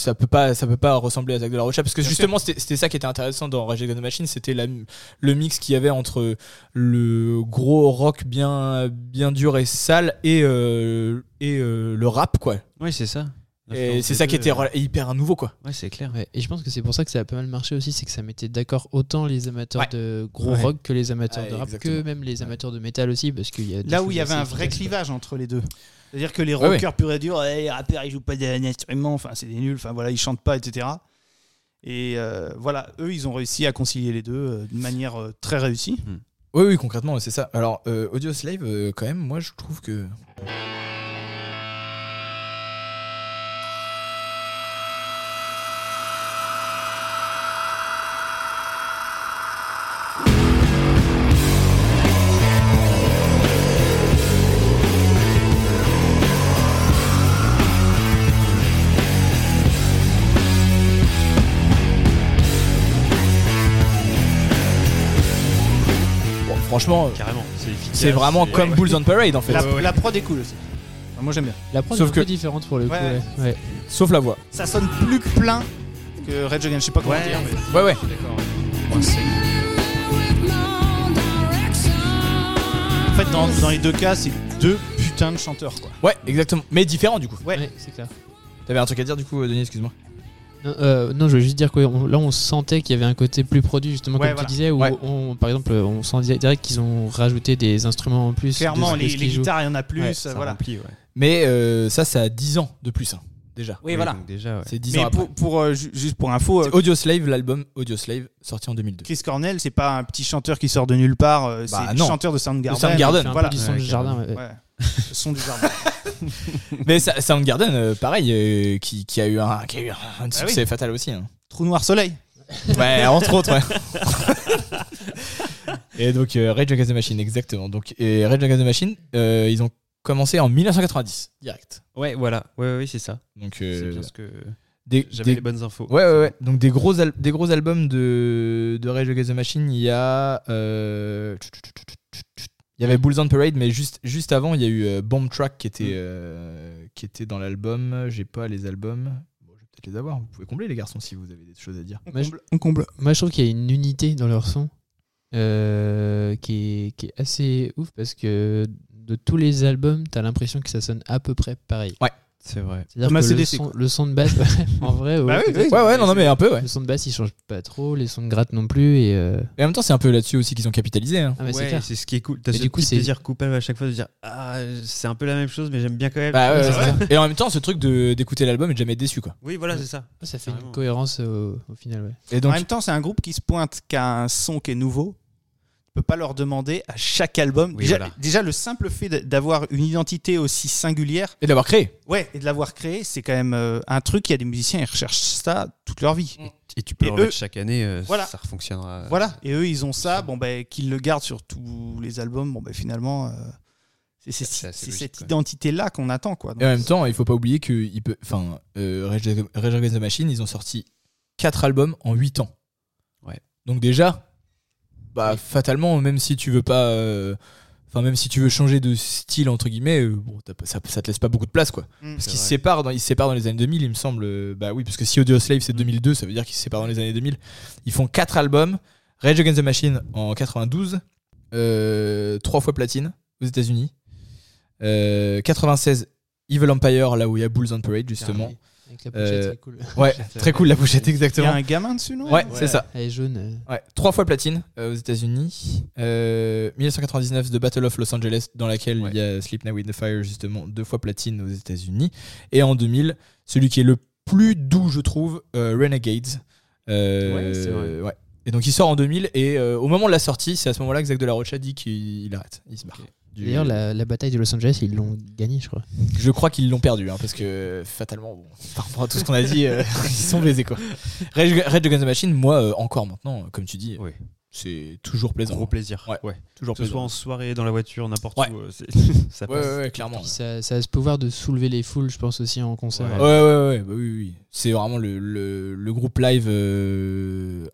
ça peut pas, ça peut pas ressembler à Zach de la Rocha parce que Bien justement c'était ça qui était intéressant dans Rage Against the Machine, c'était le mix qu'il y avait entre le gros rock bien, bien dur et sale et, euh, et euh, le rap quoi. ouais c'est ça Et c'est ça qui était euh, hyper nouveau quoi. ouais c'est clair Ouais, et je pense que c'est pour ça que ça a pas mal marché aussi, c'est que ça mettait d'accord autant les amateurs Ouais. de gros Ouais. rock que les amateurs de rap, exactement. que même les amateurs de métal aussi, parce qu'il y a Là où il y avait un vrai clivage entre les deux. C'est-à-dire que les Ouais, rockers purs et durs, eh, les rappeurs ils jouent pas d'un instrument, enfin c'est des nuls, enfin voilà, ils chantent pas, etc. Et euh, voilà, eux ils ont réussi à concilier les deux euh, d'une manière euh, très réussie. Oui oui concrètement c'est ça. Alors euh, Audio Slave quand même moi je trouve que franchement carrément c'est vraiment comme Bulls on Parade en fait. La, la prod est cool aussi. Moi j'aime bien. La prod Sauf est un que- peu différente pour le coup. Ouais, Ouais, ouais. Sauf la voix. Ça sonne plus plein que Rage Against, je sais pas comment Ouais. dire. Mais... Ouais ouais. En fait, dans, dans les deux cas, c'est deux putains de chanteurs quoi. Ouais, exactement. Mais différent du coup. Ouais. Ouais, c'est clair. T'avais un truc à dire du coup, Denis, excuse-moi. Non, euh, non, je veux juste dire que on- là, on sentait qu'il y avait un côté plus produit, justement, Ouais, comme voilà. tu disais, où, Ouais. on, par exemple, on sent di- direct qu'ils ont rajouté des instruments en plus. Clairement, de- de les, guitares, il y en a plus. Ouais, euh, ça voilà. remplit ouais Mais euh, ça, ça a 10 ans de plus. hein. déjà. Oui, voilà. déjà, ouais. C'est 10 Mais ans après. pour, pour, euh, ju- juste pour info, euh, C'est Audio Slave, l'album Audio Slave, sorti en 2002. Chris Cornell, c'est pas un petit chanteur qui sort de nulle part, euh, Bah, c'est non. chanteur de Soundgarden. Soundgarden. Fait un Voilà. du son Ouais, du jardin. ouais. Ouais. Le son du jardin. Mais ça- Soundgarden, euh, pareil, euh, qui, qui a eu un, qui a eu un, un Bah succès fatal aussi. hein. Trou noir soleil. Ouais, entre autres, ouais. et donc, euh, Rage Against the Machine, exactement. Donc, et Rage Against the Machine, euh, ils ont commencé en 1990, direct. Ouais, voilà. Ouais, ouais, oui, c'est ça. Donc, C'est bien ce que des, j'avais des- les bonnes infos. Ouais, ouais, ouais. Donc des gros, al- des gros albums de, de Rage Against the Machine, il y a. euh, Il y avait Bulls on Parade, mais juste, juste avant, il y a eu euh, Bomb Track qui était, euh, qui était dans l'album. J'ai pas les albums. Bon, je vais peut-être les avoir. Vous pouvez combler, les garçons, si vous avez des choses à dire. Moi, je- On comble. Moi, je trouve qu'il y a une unité dans leur son euh, qui, est, qui est assez ouf parce que de tous les albums, t'as l'impression que ça sonne à peu près pareil. C'est vrai. C'est-à-dire que le son, quoi. le son de basse, ouais, en vrai, ouais, Bah oui, oui. Ouais, ouais, non, non, mais un peu, ouais. le son de basse il change pas trop, les sons de gratte non plus. Et, euh, Et en même temps, c'est un peu là-dessus aussi qu'ils ont capitalisé. hein. Ah, mais c'est Ouais, c'est ce qui est cool. T'as Et ce du coup, petit c'est- plaisir coupable à chaque fois de dire Ah, c'est un peu la même chose, mais j'aime bien quand même. Bah, ouais, Ouais. Et en même temps, ce truc de- d'écouter l'album et de jamais être déçu, quoi. Oui, voilà, c'est ça. Ça fait une cohérence au, au final. Ouais. Et En même temps, c'est un groupe qui se pointe qu'à un son qui est nouveau. Tu peux pas leur demander à chaque album. Oui, déjà, voilà. déjà, le simple fait de- d'avoir une identité aussi singulière, et d'avoir créé. ouais, et de l'avoir créé, c'est quand même euh, un truc. Il y a des musiciens, ils recherchent ça toute leur vie. Et tu peux Et en eux- mettre chaque année, euh, Voilà. ça fonctionnera. Voilà. Et eux, ils ont ça. Bon, ben, qu'ils le gardent sur tous les albums. Bon, ben, finalement, euh, c'est c'est- C'est assez c'est logique, cette identité-là qu'on attend, quoi. Donc, Et en même temps, il faut pas oublier que il peut, enfin, euh, Rage Against the Machine, ils ont sorti 4 albums en 8 ans. Ouais. Donc déjà, bah fatalement, même si tu veux pas, euh, enfin même si tu veux changer de style entre guillemets, euh, bon, ça, ça te laisse pas beaucoup de place quoi. Mm. Parce qu'ils se séparent, dans, ils se séparent dans les années 2000, il me semble. euh, Bah oui, parce que si Audio Slave c'est 2002, ça veut dire qu'ils se séparent dans les années 2000. Ils font 4 albums. Rage Against the Machine en 92, euh, 3 fois platine aux États-Unis. Euh, 96 Evil Empire, là où il y a Bulls on Parade justement. Avec la pochette, Euh, c'est cool. Ouais, très cool la pochette, Il y a exactement. un gamin dessus, non Ouais, c'est ça. Elle est jaune. euh. Ouais, trois fois platine euh, aux États-Unis. Euh, 1999, The Battle of Los Angeles, dans laquelle Ouais. il y a Sleep Now with the Fire, justement, deux fois platine aux États-Unis. Et en 2000, celui qui est le plus doux, je trouve, euh, Renegades. Euh, Ouais, c'est vrai. ouais. Et donc il sort en 2000, et euh, au moment de la sortie, c'est à ce moment-là que Zach de la Rocha dit qu'il il arrête, il se barre. Du- D'ailleurs, la, la bataille de Los Angeles, ils l'ont gagné, je crois. Je crois qu'ils l'ont perdu, hein, parce que fatalement, bon, par rapport à tout ce qu'on a dit, euh, ils sont baisés quoi. Rage, Rage Against the Machine, moi, euh, encore maintenant, comme tu dis, Oui. c'est toujours plaisant. Gros plaisir. Ouais. ouais. Toujours Que ce soit en soirée, dans la voiture, n'importe Ouais. où. euh, ça Ouais, passe. ouais, ouais, clairement. Puis ça, ça a ce pouvoir de soulever les foules, je pense aussi en concert. Ouais. Ouais, ouais, ouais, bah oui, oui. C'est vraiment le, le, le groupe live, euh,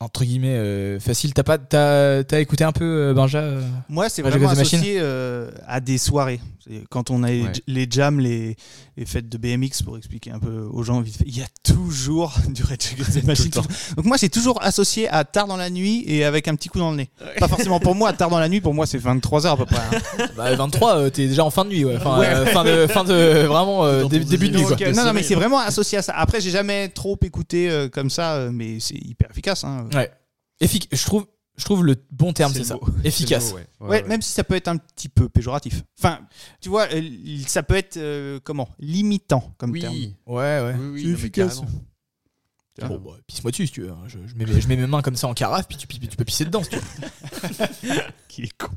entre guillemets, euh, facile. T'as pas, t'as, t'as écouté un peu euh, Benja euh Moi, c'est vraiment associé euh, à des soirées. C'est Quand on a les- Ouais. les jams, les, les fêtes de BMX, pour expliquer un peu aux gens vite fait, il y a toujours du Against the Machine. Donc moi, c'est toujours associé à tard dans la nuit et avec un petit coup dans le nez. Pas forcément pour moi, tard dans la nuit, pour moi, c'est 23h à peu près. hein. Bah 23, euh, t'es déjà en fin de nuit, ouais. Enfin, Ouais. euh, fin de, fin de, vraiment euh, début de nuit, quoi. Non, non, mais c'est vraiment associé à ça. Après, j'ai jamais trop écouté euh, comme ça, mais c'est hyper efficace. hein. Ouais. Effic- je trouve, je trouve le bon terme, c'est ça. mot. Efficace. Ouais. Ouais, même si ça peut être un petit peu péjoratif. Enfin, tu vois, euh, ça peut être euh, comment? Limitant comme terme. Oui, Ouais, ouais. oui, oui, C'est efficace. Bon, bah, pisse-moi dessus si tu veux. hein. Je, je mets, je mets mes mains comme ça en carafe, puis tu, puis tu peux pisser dedans si tu veux. Qu'il est con.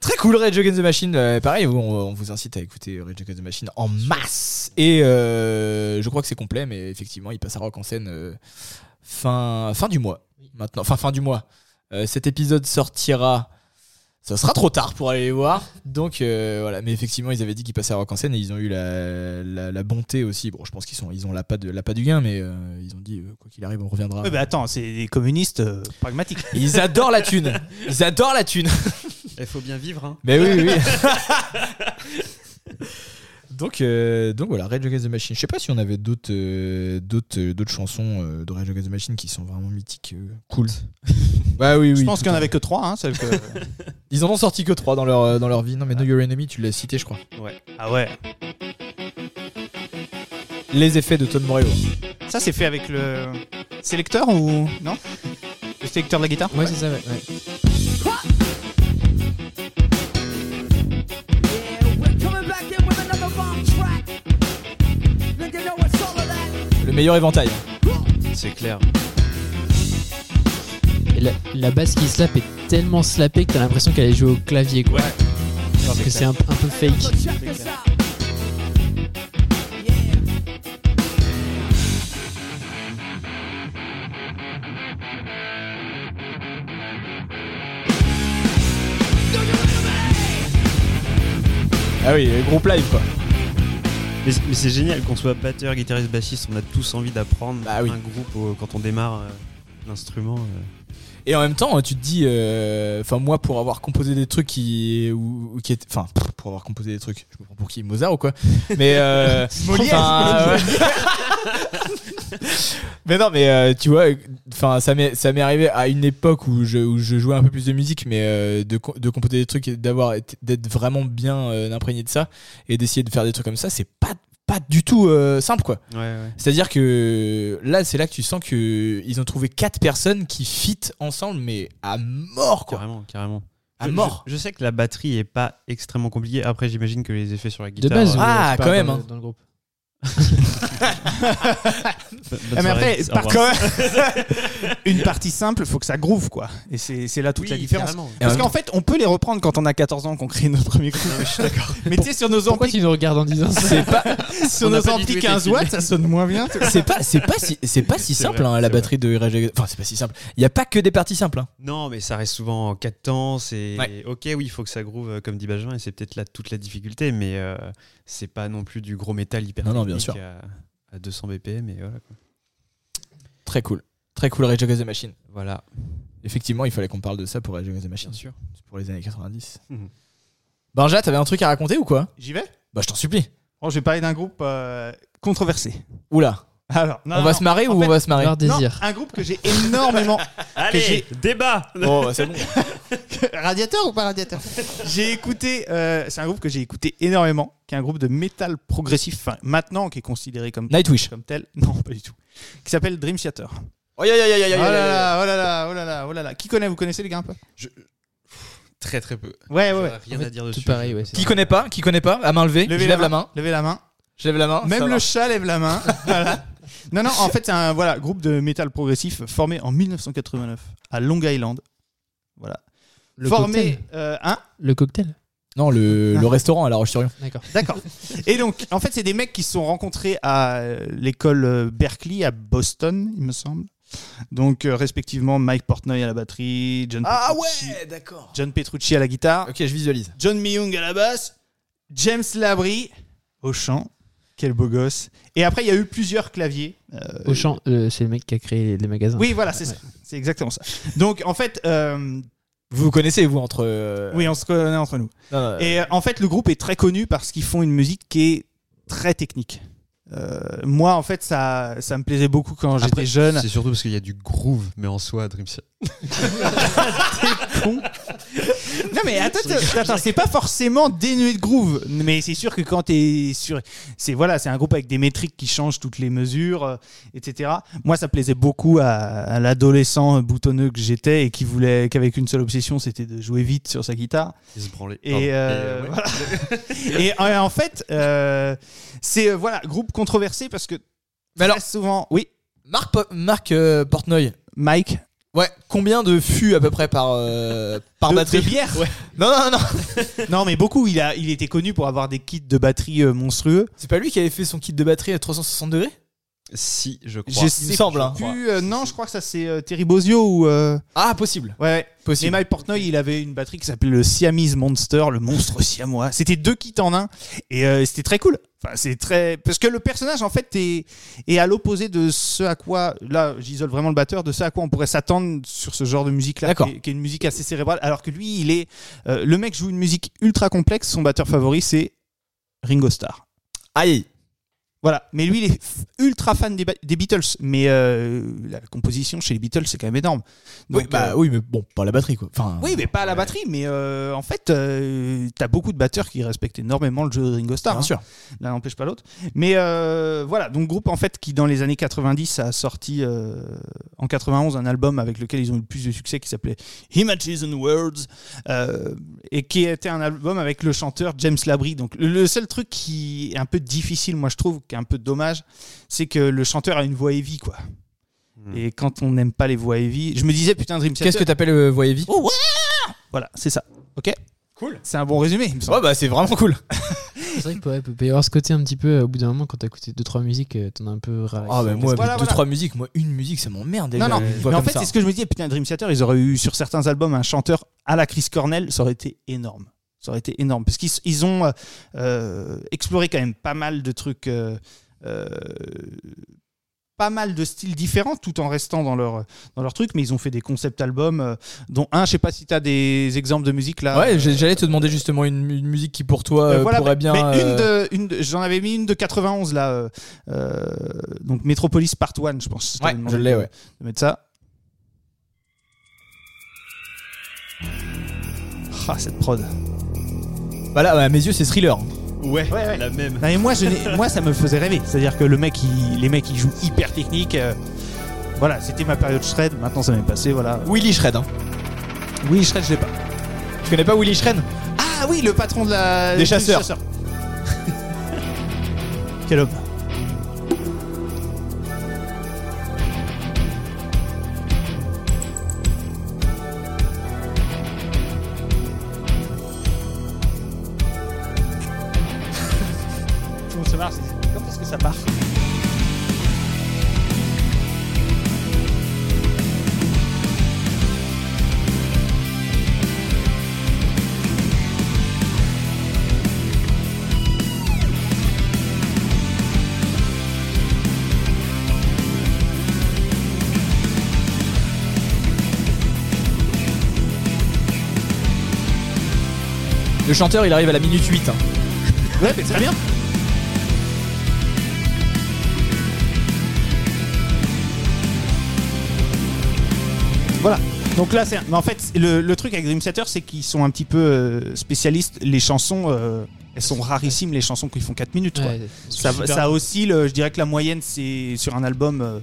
Très cool, Rage Against the Machine. Euh, pareil, on, on vous incite à écouter Rage Against the Machine en masse. Et euh, je crois que c'est complet, mais effectivement, il passe à Rock en scène euh, fin, fin du mois. Maintenant, enfin, fin du mois. Euh, cet épisode sortira. Ça sera trop tard pour aller les voir. Donc euh, voilà, mais effectivement, ils avaient dit qu'ils passaient à Rock en scène et ils ont eu la, la, la bonté aussi. Bon, je pense qu'ils sont, ils ont la pas de la pas du gain, mais euh, ils ont dit euh, quoi qu'il arrive, on reviendra. Ouais, bah attends, c'est des communistes euh, pragmatiques. Ils adorent la thune. Ils adorent la thune. Il faut bien vivre. Hein. Mais oui, oui. donc, euh, donc voilà, Rage Against the Machine. Je sais pas si on avait d'autres euh, d'autres euh, d'autres chansons euh, de Rage Against the Machine qui sont vraiment mythiques, euh, cool. Bah oui, oui. Je pense qu'il n'y en avait que trois, hein, que. Ils en ont sorti que trois dans leur dans leur vie. Non, mais Know Your Enemy, tu l'as cité, je crois. Ouais. ah ouais. Les effets de Tom Morello. Ça, c'est fait avec le sélecteur ou non? Le sélecteur de la guitare? Ouais, c'est ça, ouais. ouais. Meilleur éventail. C'est clair. Et la, la basse qui slap est tellement slappée que t'as l'impression qu'elle est jouée au clavier, quoi. Alors que c'est un, un peu fake. Ah oui, groupe live quoi. Mais, mais c'est génial qu'on soit batteur, guitariste, bassiste. On a tous envie d'apprendre Bah oui. un groupe quand on démarre euh, l'instrument. euh. Et en même temps, tu te dis, euh, enfin moi pour avoir composé des trucs qui, ou, ou qui enfin pour avoir composé des trucs, je me prends pour qui, Mozart ou quoi Mais euh, ouais. mais non, mais euh, tu vois, enfin ça m'est ça m'est arrivé à une époque où je, où je jouais un peu plus de musique, mais euh, de, co- de composer des trucs et d'avoir été- d'être vraiment bien euh, imprégné de ça et d'essayer de faire des trucs comme ça, c'est pas pas du tout euh, simple quoi. Ouais, ouais. C'est-à-dire que là, c'est là que tu sens que ils ont trouvé quatre personnes qui fit ensemble, mais à mort, quoi. Carrément, carrément. À Je- mort. Je, je sais que la batterie est pas extrêmement compliquée. Après, j'imagine que les effets sur la De guitare. base, euh, ouais, Ah, quand même, dans, hein. dans le groupe. Ah, mais après, par contre, une partie simple, faut que ça groove, quoi. Et c'est là toute la différence. carrément. Parce qu'en fait, on peut les reprendre quand on a 14 ans, qu'on crée notre premier groupe. Mais tu sais, sur nos Pourquoi amplis, tu nous regardes en disant ça C'est pas, sur On nos amplis tout été 15 filmé. watts, ça sonne moins bien. c'est pas, c'est pas si, c'est pas si simple vrai, hein, la c'est batterie de Rage Enfin, c'est pas si simple. Il y a pas que des parties simples. hein. Non, mais ça reste souvent en 4 temps. C'est Ouais. ok, oui, il faut que ça groove euh, comme dit Benjamin, et c'est peut-être là toute la difficulté, mais euh, c'est pas non plus du gros métal hyper Non, non, bien sûr. À, à 200 BPM, et voilà. quoi. Très cool, très cool Rage Against the Machine. Voilà, Effectivement, il fallait qu'on parle de ça pour Rage Against the Machine. bien sûr. C'est pour les années 90. Mhm. Benja, t'avais un truc à raconter ou quoi? J'y vais? Bah, je t'en supplie. Bon, je vais parler d'un groupe euh, controversé. Oula, Alors, non, on non, va non. se marrer En ou fait, on va se marrer Par Non, désir. un groupe que j'ai énormément. Allez, j'ai- débat Bon, bah, c'est bon. radiateur ou pas radiateur? J'ai écouté. euh, c'est un groupe que j'ai écouté énormément, qui est un groupe de métal progressif, enfin, maintenant, qui est considéré comme, Nightwish. comme tel. Non, pas du tout. Qui s'appelle Dream Theater. Oh, Oh là là, oh là là, oh là là, oh là là. Qui connaît Vous connaissez les gars un peu? Très très peu. Ouais, ouais, ouais. Rien En fait, à dire Tout dessus. pareil, ouais. c'est Qui ça. connaît pas Qui connaît pas À main levée. Levez je lève la main. Levez la main. Je lève la main. Même ça le va. chat lève la main. Voilà. Non, non, en fait, c'est un voilà, groupe de métal progressif formé en 1989 à Long Island. Voilà. Le formé. cocktail. euh, hein? Le cocktail? Non, le, le restaurant à La Roche-sur-Yon. D'accord. D'accord. Et donc, en fait, c'est des mecs qui se sont rencontrés à euh, l'école euh, Berkeley à Boston, il me semble. Donc, euh, respectivement, Mike Portnoy à la batterie, John, Ah Petrucci, ouais, d'accord. John Petrucci à la guitare, Ok, je visualise. John Myung à la basse, James Labrie au chant. Quel beau gosse. Et après, il y a eu plusieurs claviers. euh, Auchan, euh, c'est le mec qui a créé les magasins. Oui, voilà, c'est ça. C'est exactement ça. Donc, en fait, euh, Vous vous connaissez, vous, entre. euh, oui, on se connaît entre nous. non, non, Et euh, en fait, le groupe est très connu parce qu'ils font une musique qui est très technique. Euh, moi, en fait, ça, ça me plaisait beaucoup quand j'étais jeune. C'est surtout parce qu'il y a du groove, mais en soi, Dream Theater. Non, mais attends, c'est pas forcément dénué de groove. Mais c'est sûr que quand t'es sur. C'est voilà, c'est un groupe avec des métriques qui changent toutes les mesures, euh, etc. Moi, ça plaisait beaucoup à, à l'adolescent boutonneux que j'étais et qui voulait, qu'avec une seule obsession, c'était de jouer vite sur sa guitare. Il se branlait. Et, euh, ouais. voilà. Et euh, en fait, euh, c'est voilà groupe controversé parce que Mais alors- souvent, oui, Marc, Marc euh, Portnoy. Mike, Ouais, combien de fûts à peu près par, euh, par de, batterie de bière. Non, non, non. Non, mais beaucoup. Il a, il était connu pour avoir des kits de batterie euh, monstrueux. C'est pas lui qui avait fait son kit de batterie à 360 degrés? Si, je crois. Je il me sais semble, hein. plus, euh, non, je crois que ça c'est euh, Terry Bozzio ou. euh, Ah, possible. Ouais, ouais. Et Possible. Mike Portnoy, il avait une batterie qui s'appelait le Siamese Monster, le monstre siamois. C'était deux kits en un et euh, c'était très cool. Enfin, c'est très parce que le personnage en fait est, est à l'opposé de ce à quoi là j'isole vraiment le batteur de ce à quoi on pourrait s'attendre sur ce genre de musique là, D'accord. qui, est- qui est une musique assez cérébrale. Alors que lui, il est euh, le mec joue une musique ultra complexe. Son batteur favori c'est Ringo Starr. Aïe. Voilà, mais lui, il est ultra fan des, Beatles. Mais euh, la composition chez les Beatles, c'est quand même énorme. Oui, bah euh, oui, mais bon, pas la batterie quoi. Enfin, oui, mais pas à la batterie. Mais euh, en fait, t'as beaucoup de batteurs qui respectent énormément le jeu de Ringo Starr. bien hein. sûr. L'un n'empêche pas l'autre. Mais voilà, donc groupe en fait qui dans les années 90 a sorti en 91 un album avec lequel ils ont eu le plus de succès qui s'appelait Images and Words et qui était un album avec le chanteur James Labrie. Donc le seul truc qui est un peu difficile, moi je trouve, qui est un peu dommage, c'est que le chanteur a une voix heavy, quoi. Hmm. Et quand on n'aime pas les voix heavy, je me disais, putain, Dream Theater. Qu'est-ce que t'appelles euh, voix heavy Oh, ouais Voilà, c'est ça. Ok Cool. C'est un bon résumé, il me semble. Ouais, bah c'est vraiment cool. C'est vrai qu'il peut, peut y avoir ce côté un petit peu, euh, au bout d'un moment, quand t'as écouté 2-3 musiques, euh, t'en as un peu. Ah, bah moi, Voilà, deux, voilà. trois musiques, moi, une musique, ça m'emmerde déjà. Non, non, mais en fait, c'est ce que je me disais, putain, Dream Theater, ils auraient eu sur certains albums un chanteur à la Chris Cornell, ça aurait été énorme. Ça aurait été énorme. Parce qu'ils ils ont euh, euh, exploré quand même pas mal de trucs. euh, euh, pas mal de styles différents tout en restant dans leur, dans leur truc, mais ils ont fait des concept albums, euh, dont un, je sais pas si tu as des exemples de musique là. Ouais, j'allais te demander justement une, une musique qui pour toi euh, voilà, pourrait bien. mais euh, une de, une de- j'en avais mis une de 91 là, donc Metropolis Part 1, je pense. Ouais, je l'ai, ouais. De mettre ça. Ah, cette prod. Bah là, à mes yeux, c'est thriller. Ouais, la même. Non, mais moi, je n'ai- moi, ça me faisait rêver. C'est-à-dire que le mec, il- les mecs, ils jouent hyper technique. euh, voilà, c'était ma période shred. Maintenant, ça m'est passé. Voilà. Willy Shred. Hein. Oui, shred, je l'ai pas. Tu connais pas Willy Shred? Ah oui, le patron de la Des du chasseurs. chasseur. Quel homme. Le chanteur, il arrive à la minute 8. hein. Ouais, mais très bien. Voilà. Donc là, c'est. Mais en fait, le, le truc avec Dream Theater, c'est qu'ils sont un petit peu euh, spécialistes. Les chansons, euh, elles sont rarissimes, les chansons qui font 4 minutes. quoi. Ouais, Ça, oscille, euh, je dirais que la moyenne, c'est sur un album euh,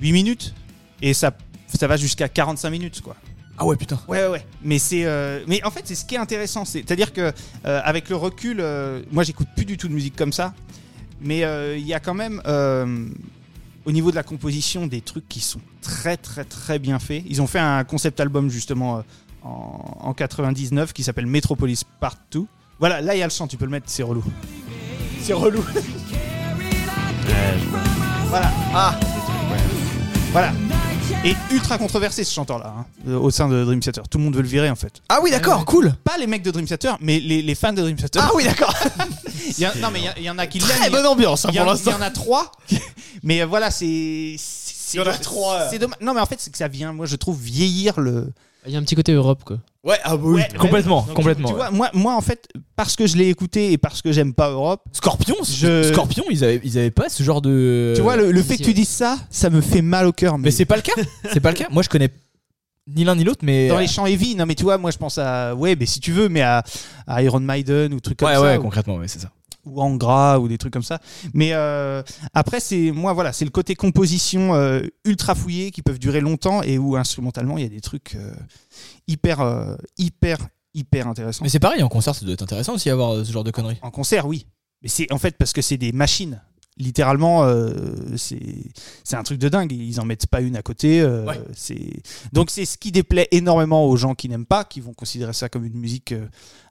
8 minutes. Et ça, ça va jusqu'à 45 minutes, quoi. Ah ouais, putain. Ouais, ouais, ouais. Mais c'est, euh, mais en fait, c'est ce qui est intéressant. C'est- C'est-à-dire que euh, avec le recul, euh, moi, j'écoute plus du tout de musique comme ça. Mais euh, il y a quand même, euh, au niveau de la composition, des trucs qui sont très, très, très bien faits. Ils ont fait un concept album justement euh, en, en 99 qui s'appelle Metropolis Part 2. Voilà, là, il y a le chant. Tu peux le mettre. C'est relou. C'est relou. Voilà. Ah. Voilà. Et ultra controversé ce chanteur-là, hein, euh, au sein de Dream Theater. Tout le monde veut le virer en fait. Ah oui, d'accord, cool. Pas les mecs de Dream Theater, mais les, les fans de Dream Theater. Ah oui, d'accord. Il y a- non, mais il y en a qui l'aiment. Très il y a- bonne ambiance hein, pour en- l'instant. il y en a trois. mais euh, voilà, c'est. Il y en a trois. C'est dommage. Non, mais en fait, c'est que ça vient, moi, je trouve, vieillir le. Il y a un petit côté Europe, quoi. Ouais, ah bah oui, Ouais, complètement, Donc, complètement. Tu ouais. vois, moi, moi, en fait, parce que je l'ai écouté et parce que j'aime pas Europe, Scorpion, Je- Scorpion, ils avaient, ils avaient pas ce genre de. tu vois, le, le fait que tu ouais. dises ça, ça me fait mal au cœur. Mais c'est pas le cas. C'est pas le cas. Moi, je connais ni l'un ni l'autre, mais. Dans les chants heavy, non mais tu vois, moi je pense à ouais, mais si tu veux, mais à, à Iron Maiden ou trucs comme ouais, ça, ouais, ou- concrètement, ouais, c'est ça. Ou Angra ou des trucs comme ça. Mais euh, après, c'est moi voilà, c'est le côté composition euh, ultra fouillé qui peuvent durer longtemps et où instrumentalement il y a des trucs euh, hyper hyper hyper intéressants. Mais c'est pareil, en concert, ça doit être intéressant aussi d'avoir euh, ce genre de conneries. En concert, oui. Mais c'est en fait parce que c'est des machines. Littéralement, c'est c'est un truc de dingue. Ils en mettent pas une à côté. Ouais. c'est donc c'est ce qui déplaît énormément aux gens qui n'aiment pas, qui vont considérer ça comme une musique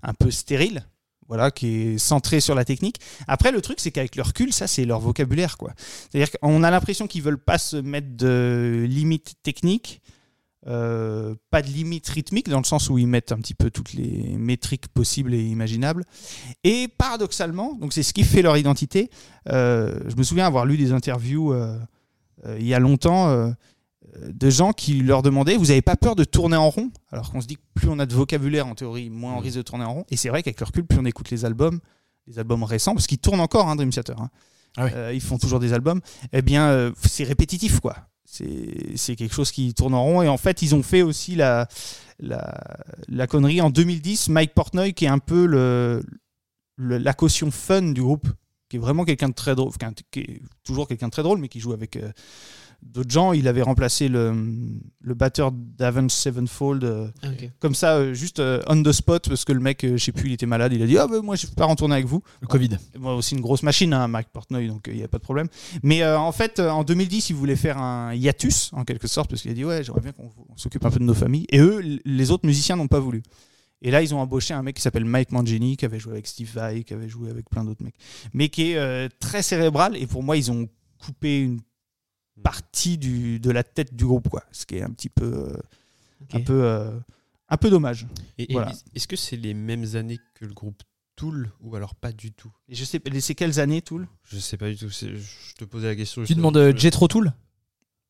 un peu stérile. Voilà, qui est centrée sur la technique. Après, le truc, c'est qu'avec le recul, ça, c'est leur vocabulaire, quoi. C'est-à-dire qu'on a l'impression qu'ils veulent pas se mettre de limites techniques, euh, pas de limites rythmiques, dans le sens où ils mettent un petit peu toutes les métriques possibles et imaginables. Et paradoxalement, donc c'est ce qui fait leur identité. euh, je me souviens avoir lu des interviews euh, il y a longtemps de gens qui leur demandaient Vous n'avez pas peur de tourner en rond? Alors qu'on se dit que plus on a de vocabulaire en théorie, moins on risque de tourner en rond. Et c'est vrai qu'avec le recul, plus on écoute les albums, les albums récents, parce qu'ils tournent encore, hein, Dream Theater. hein. Ah oui. Euh, ils font toujours des albums. Eh bien, euh, c'est répétitif, quoi. C'est quelque chose qui tourne en rond. Et en fait, ils ont fait aussi la, la, la connerie en 2010. Mike Portnoy, qui est un peu le, le- la caution fun du groupe, qui est vraiment quelqu'un de très drôle, qui est toujours quelqu'un de très drôle, mais qui joue avec euh, d'autres gens. Il avait remplacé le, le batteur d'Avenged Sevenfold euh, Ah, ok. comme ça, euh, juste euh, on the spot, parce que le mec, euh, je sais plus, il était malade. Il a dit Ah, ben moi, je peux pas retourner avec vous. Le Covid. Moi aussi, une grosse machine, hein, Mike Portnoy, donc il n'y a pas de problème. Mais euh, en fait, euh, en 2010, il voulait faire un hiatus, en quelque sorte, parce qu'il a dit Ouais, j'aimerais bien qu'on on s'occupe un peu de nos familles. Et eux, l- les autres musiciens n'ont pas voulu. Et là, ils ont embauché un mec qui s'appelle Mike Mangini, qui avait joué avec Steve Vai, qui avait joué avec plein d'autres mecs, mais qui est euh, très cérébral. Et pour moi, ils ont coupé une partie du, de la tête du groupe, quoi. Ce qui est un petit peu, euh, un peu, euh, un peu dommage. Et, et Voilà. est-ce que c'est les mêmes années que le groupe Tool ou alors pas du tout? Et je sais, c'est quelles années, Tool? Je sais pas du tout. Je te posais la question. Tu demandes euh, Jetro Tool?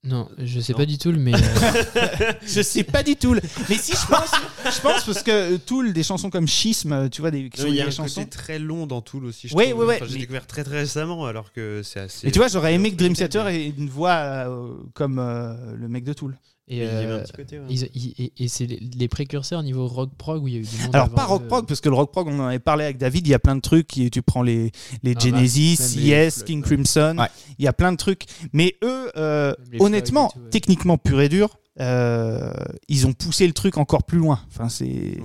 Non, je sais Non. pas du tout, mais euh, Je sais pas du Tool. Mais si je pense, je pense parce que euh, Tool, des chansons comme Schisme, tu vois, des, qui Non, sont il y a des un chansons. côté très long dans Tool aussi. je Ouais, trouve. ouais, ouais, Enfin, J'ai mais- découvert très très récemment alors que c'est assez. Et tu vois, j'aurais aimé que Dream Theater ait une voix euh, comme euh, le mec de Tool. Et, euh, côté. ouais. ils- et, et c'est les, les précurseurs au niveau rock prog où il y a eu du monde. Alors pas rock prog parce que le rock prog on en avait parlé avec David, il y a plein de trucs tu prends les les Ah, Genesis, bah, les Yes, King ouais. Crimson, Ouais. il y a plein de trucs mais eux euh, honnêtement, et tout, ouais. techniquement pur et dur, euh, ils ont poussé le truc encore plus loin. Enfin c'est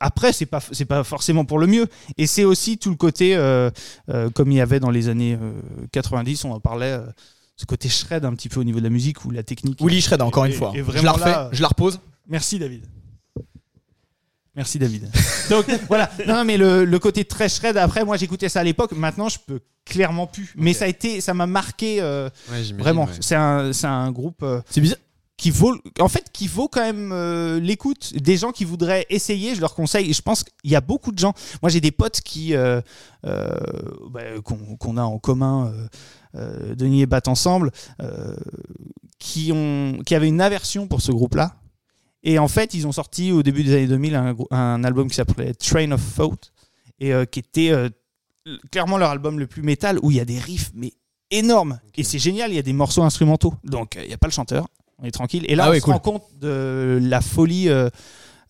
après, c'est pas c'est pas forcément pour le mieux, et c'est aussi tout le côté euh, euh, comme il y avait dans les années euh, 90, on en parlait, euh, ce côté shred un petit peu au niveau de la musique ou la technique. Willy Shred, encore Et- une fois. et je la refais, là, je la repose. Merci David. Merci David. Donc voilà, non mais le, le côté très shred. Après, moi j'écoutais ça à l'époque. Maintenant, je peux clairement plus. Mais ça a été, ça m'a marqué euh, Ouais, vraiment. ouais. C'est un, c'est un groupe. euh, C'est bizarre. Qui vaut, en fait, qui vaut quand même euh, l'écoute. Des gens qui voudraient essayer, je leur conseille. Et je pense qu'il y a beaucoup de gens. Moi, j'ai des potes qui, euh, euh, bah, qu'on a en commun, Denis et Bat ensemble, qui ont, qui avaient une aversion pour ce groupe-là. Et en fait, ils ont sorti au début des années 2000 un, album qui s'appelait Train of Thought et qui était clairement leur album le plus métal où il y a des riffs mais énormes et c'est génial. Il y a des morceaux instrumentaux, donc il n'y a pas le chanteur on est tranquille. Et là, Ah on se cool. rend compte de la folie euh,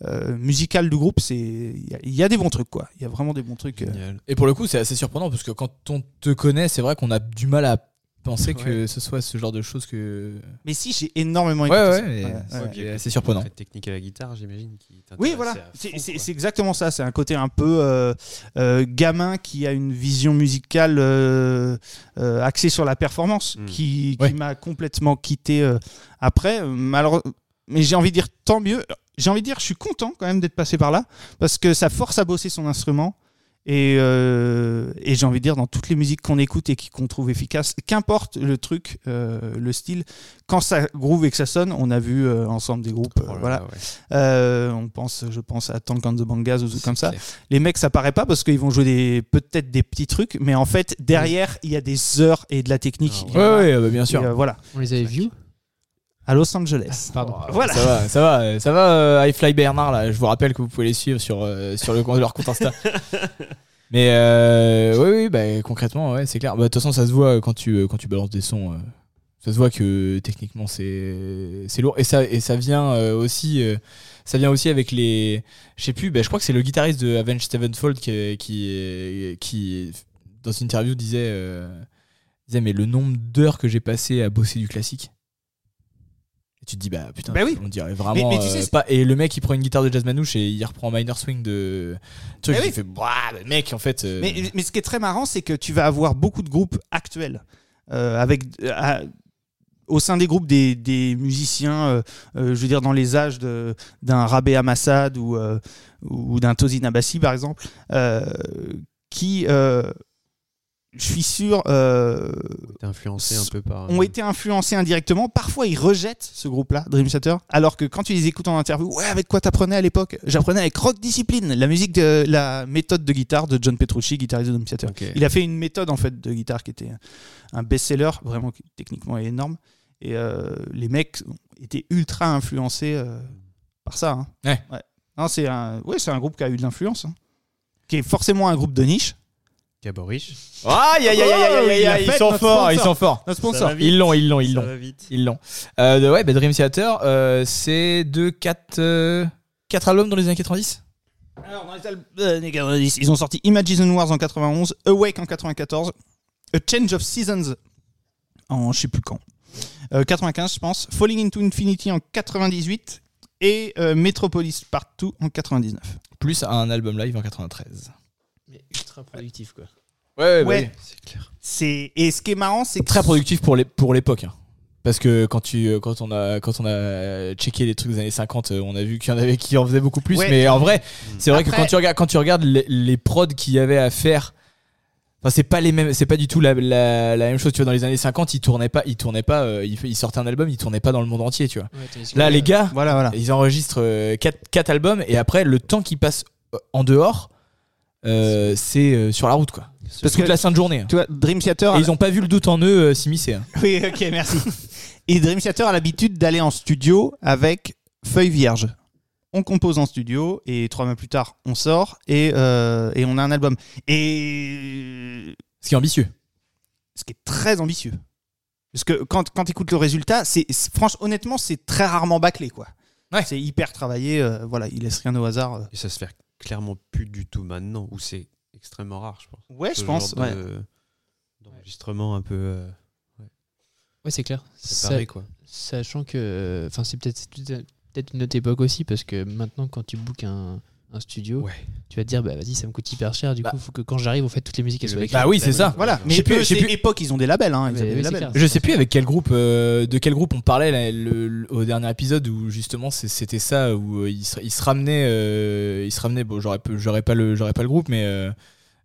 euh, musicale du groupe. C'est il y a- il y, a des bons trucs quoi. Il y a vraiment des bons trucs. euh. Et pour le coup, c'est assez surprenant parce que quand on te connaît, c'est vrai qu'on a du mal à penser que ce soit ce genre de choses que. Mais si j'ai énormément Ouais, écouté ouais, Ouais, c'est- ouais. Surprenant. Très technique à la guitare, j'imagine. Oui, voilà, c'est exactement ça. C'est un côté un peu euh, euh, gamin qui a une vision musicale euh, euh, axée sur la performance, Mm. qui, qui Ouais. m'a complètement quitté euh, après. Malheureux- mais j'ai envie de dire tant mieux. J'ai envie de dire, je suis content quand même d'être passé par là parce que ça force à bosser son instrument. Et, euh, et j'ai envie de dire, dans toutes les musiques qu'on écoute et qui- qu'on trouve efficaces, qu'importe le truc, euh, le style, quand ça groove et que ça sonne, on a vu euh, ensemble des groupes, Oh euh, là voilà, là, ouais. euh, on pense, je pense à Tank and the Bangas ou tout comme ça. Les mecs, ça paraît pas parce qu'ils vont jouer des peut-être des petits trucs, mais en fait derrière il y a des heures et de la technique. Ah Ouais, ouais, bah, bien et, sûr. euh, voilà. On les avait vus À Los Angeles. Pardon. Voilà. Ça va, ça va, ça va, euh, iFly Bernard là. Je vous rappelle que vous pouvez les suivre sur euh, sur le compte- leur compte Insta. Mais euh, oui, oui, bah, concrètement, ouais, c'est clair. Bah, De toute façon, ça se voit quand tu euh, quand tu balances des sons. euh, ça se voit que techniquement c'est c'est lourd et ça et ça vient euh, aussi euh, ça vient aussi avec les je sais plus bah, je crois que c'est le guitariste de Avenged Sevenfold qui qui qui dans une interview disait euh, disait mais le nombre d'heures que j'ai passé à bosser du classique tu te dis bah putain Bah oui. on dirait vraiment Mais- mais tu sais, euh, pas et le mec il prend une guitare de jazz manouche et il reprend Minor Swing de truc Bah oui. fait le mec en fait euh, Mais, mais ce qui est très marrant, c'est que tu vas avoir beaucoup de groupes actuels euh, avec à- au sein des groupes des, des musiciens, je veux dire dans les âges d'un Rabé Amassad ou, ou d'un Tosin Abassi par exemple, qui, je suis sûr, euh, T'es influencé un peu par. ont été influencés indirectement. Parfois, ils rejettent ce groupe-là, Dream Theater, alors que quand tu les écoutes en interview, ouais, avec quoi t'apprenais à l'époque? J'apprenais avec Rock Discipline, la musique de la méthode de guitare de John Petrucci, guitariste de Dream Theater. Il a fait une méthode en fait de guitare qui était un best-seller, vraiment techniquement énorme. Et euh, les mecs étaient ultra influencés euh, par ça. hein. Ouais. Non, c'est un, ouais, un groupe qui a eu de l'influence, hein. qui est forcément un groupe de niche. Caboriche. aïe aïe aïe aïe aïe aïe ils sont forts ils sont forts Notre sponsor. ils l'ont ils l'ont ils l'ont. Ils l'ont. Euh, ouais, bah, Dream Theater, euh, c'est de 4 quatre albums dans les années 90 Alors, dans les euh, années 90, ils ont sorti Imagine Wars en 91, Awake en 94, A Change of Seasons en je sais plus quand. euh, 95 je pense, Falling into Infinity en 98 et euh, Metropolis Partout en 99. Plus un album live en 93. Ultra productif, quoi. Ouais, Ouais. C'est clair. C'est et ce qui est marrant c'est que Très productif pour les- pour l'époque. hein. Parce que quand, tu, quand, on a, quand on a checké les trucs des années 50, euh, on a vu qu'il y en avait qui en faisaient beaucoup plus. Ouais. Mais en vrai, c'est vrai que quand tu regardes, quand tu regardes les, les prods qu'il y avait à faire, enfin, c'est pas les mêmes, c'est pas du tout la, la, la même chose. Tu vois, dans les années 50, ils tournaient pas, ils tournaient pas, euh, ils, ils sortaient un album, ils tournaient pas dans le monde entier, tu vois. Ouais, Là, les gars, voilà voilà. ils enregistrent 4 albums et après, le temps qu'ils passent euh, en dehors, euh, c'est euh, sur la route, quoi. Parce Toute que la sainte journée. hein. tu vois Dream Theater Et ils ont pas vu le doute en eux euh, s'immiscer. hein. Oui, ok, merci. Et Dream Theater a l'habitude d'aller en studio avec feuille vierge. On compose en studio et trois mois plus tard, on sort et, euh, et on a un album. Et Ce qui est ambitieux. ce qui est très ambitieux. Parce que quand, quand tu écoutes le résultat, c'est c'est- franchement, honnêtement, c'est très rarement bâclé. quoi. Ouais. C'est hyper travaillé. euh, voilà, il laisse rien au hasard. euh. Et ça se fait clairement plus du tout maintenant, où c'est extrêmement rare, je pense. Ouais, je pense. ouais. de- D'enregistrement un peu. euh, Ouais, c'est clair. Sa- quoi. Sachant que. Enfin, c'est peut-être c'est peut-être une autre époque aussi, parce que maintenant, quand tu bookes un, un studio, Ouais. tu vas te dire, bah vas-y, ça me coûte hyper cher, du Bah. coup, faut que quand j'arrive, en fait, toutes les musiques elles soient écrites. Bah oui, c'est ça. Voilà, mais Je sais plus- eux, je sais c'est plus- époque, ils ont des labels. Hein, ils avaient des oui, labels. clair. Je sais plus avec quel groupe, euh, de quel groupe on parlait là, le- le- au dernier épisode où justement c'était ça où euh, il, se, il se ramenait, euh, il se ramenait. Bon, j'aurais j'aurais pas le, j'aurais pas le groupe, mais euh,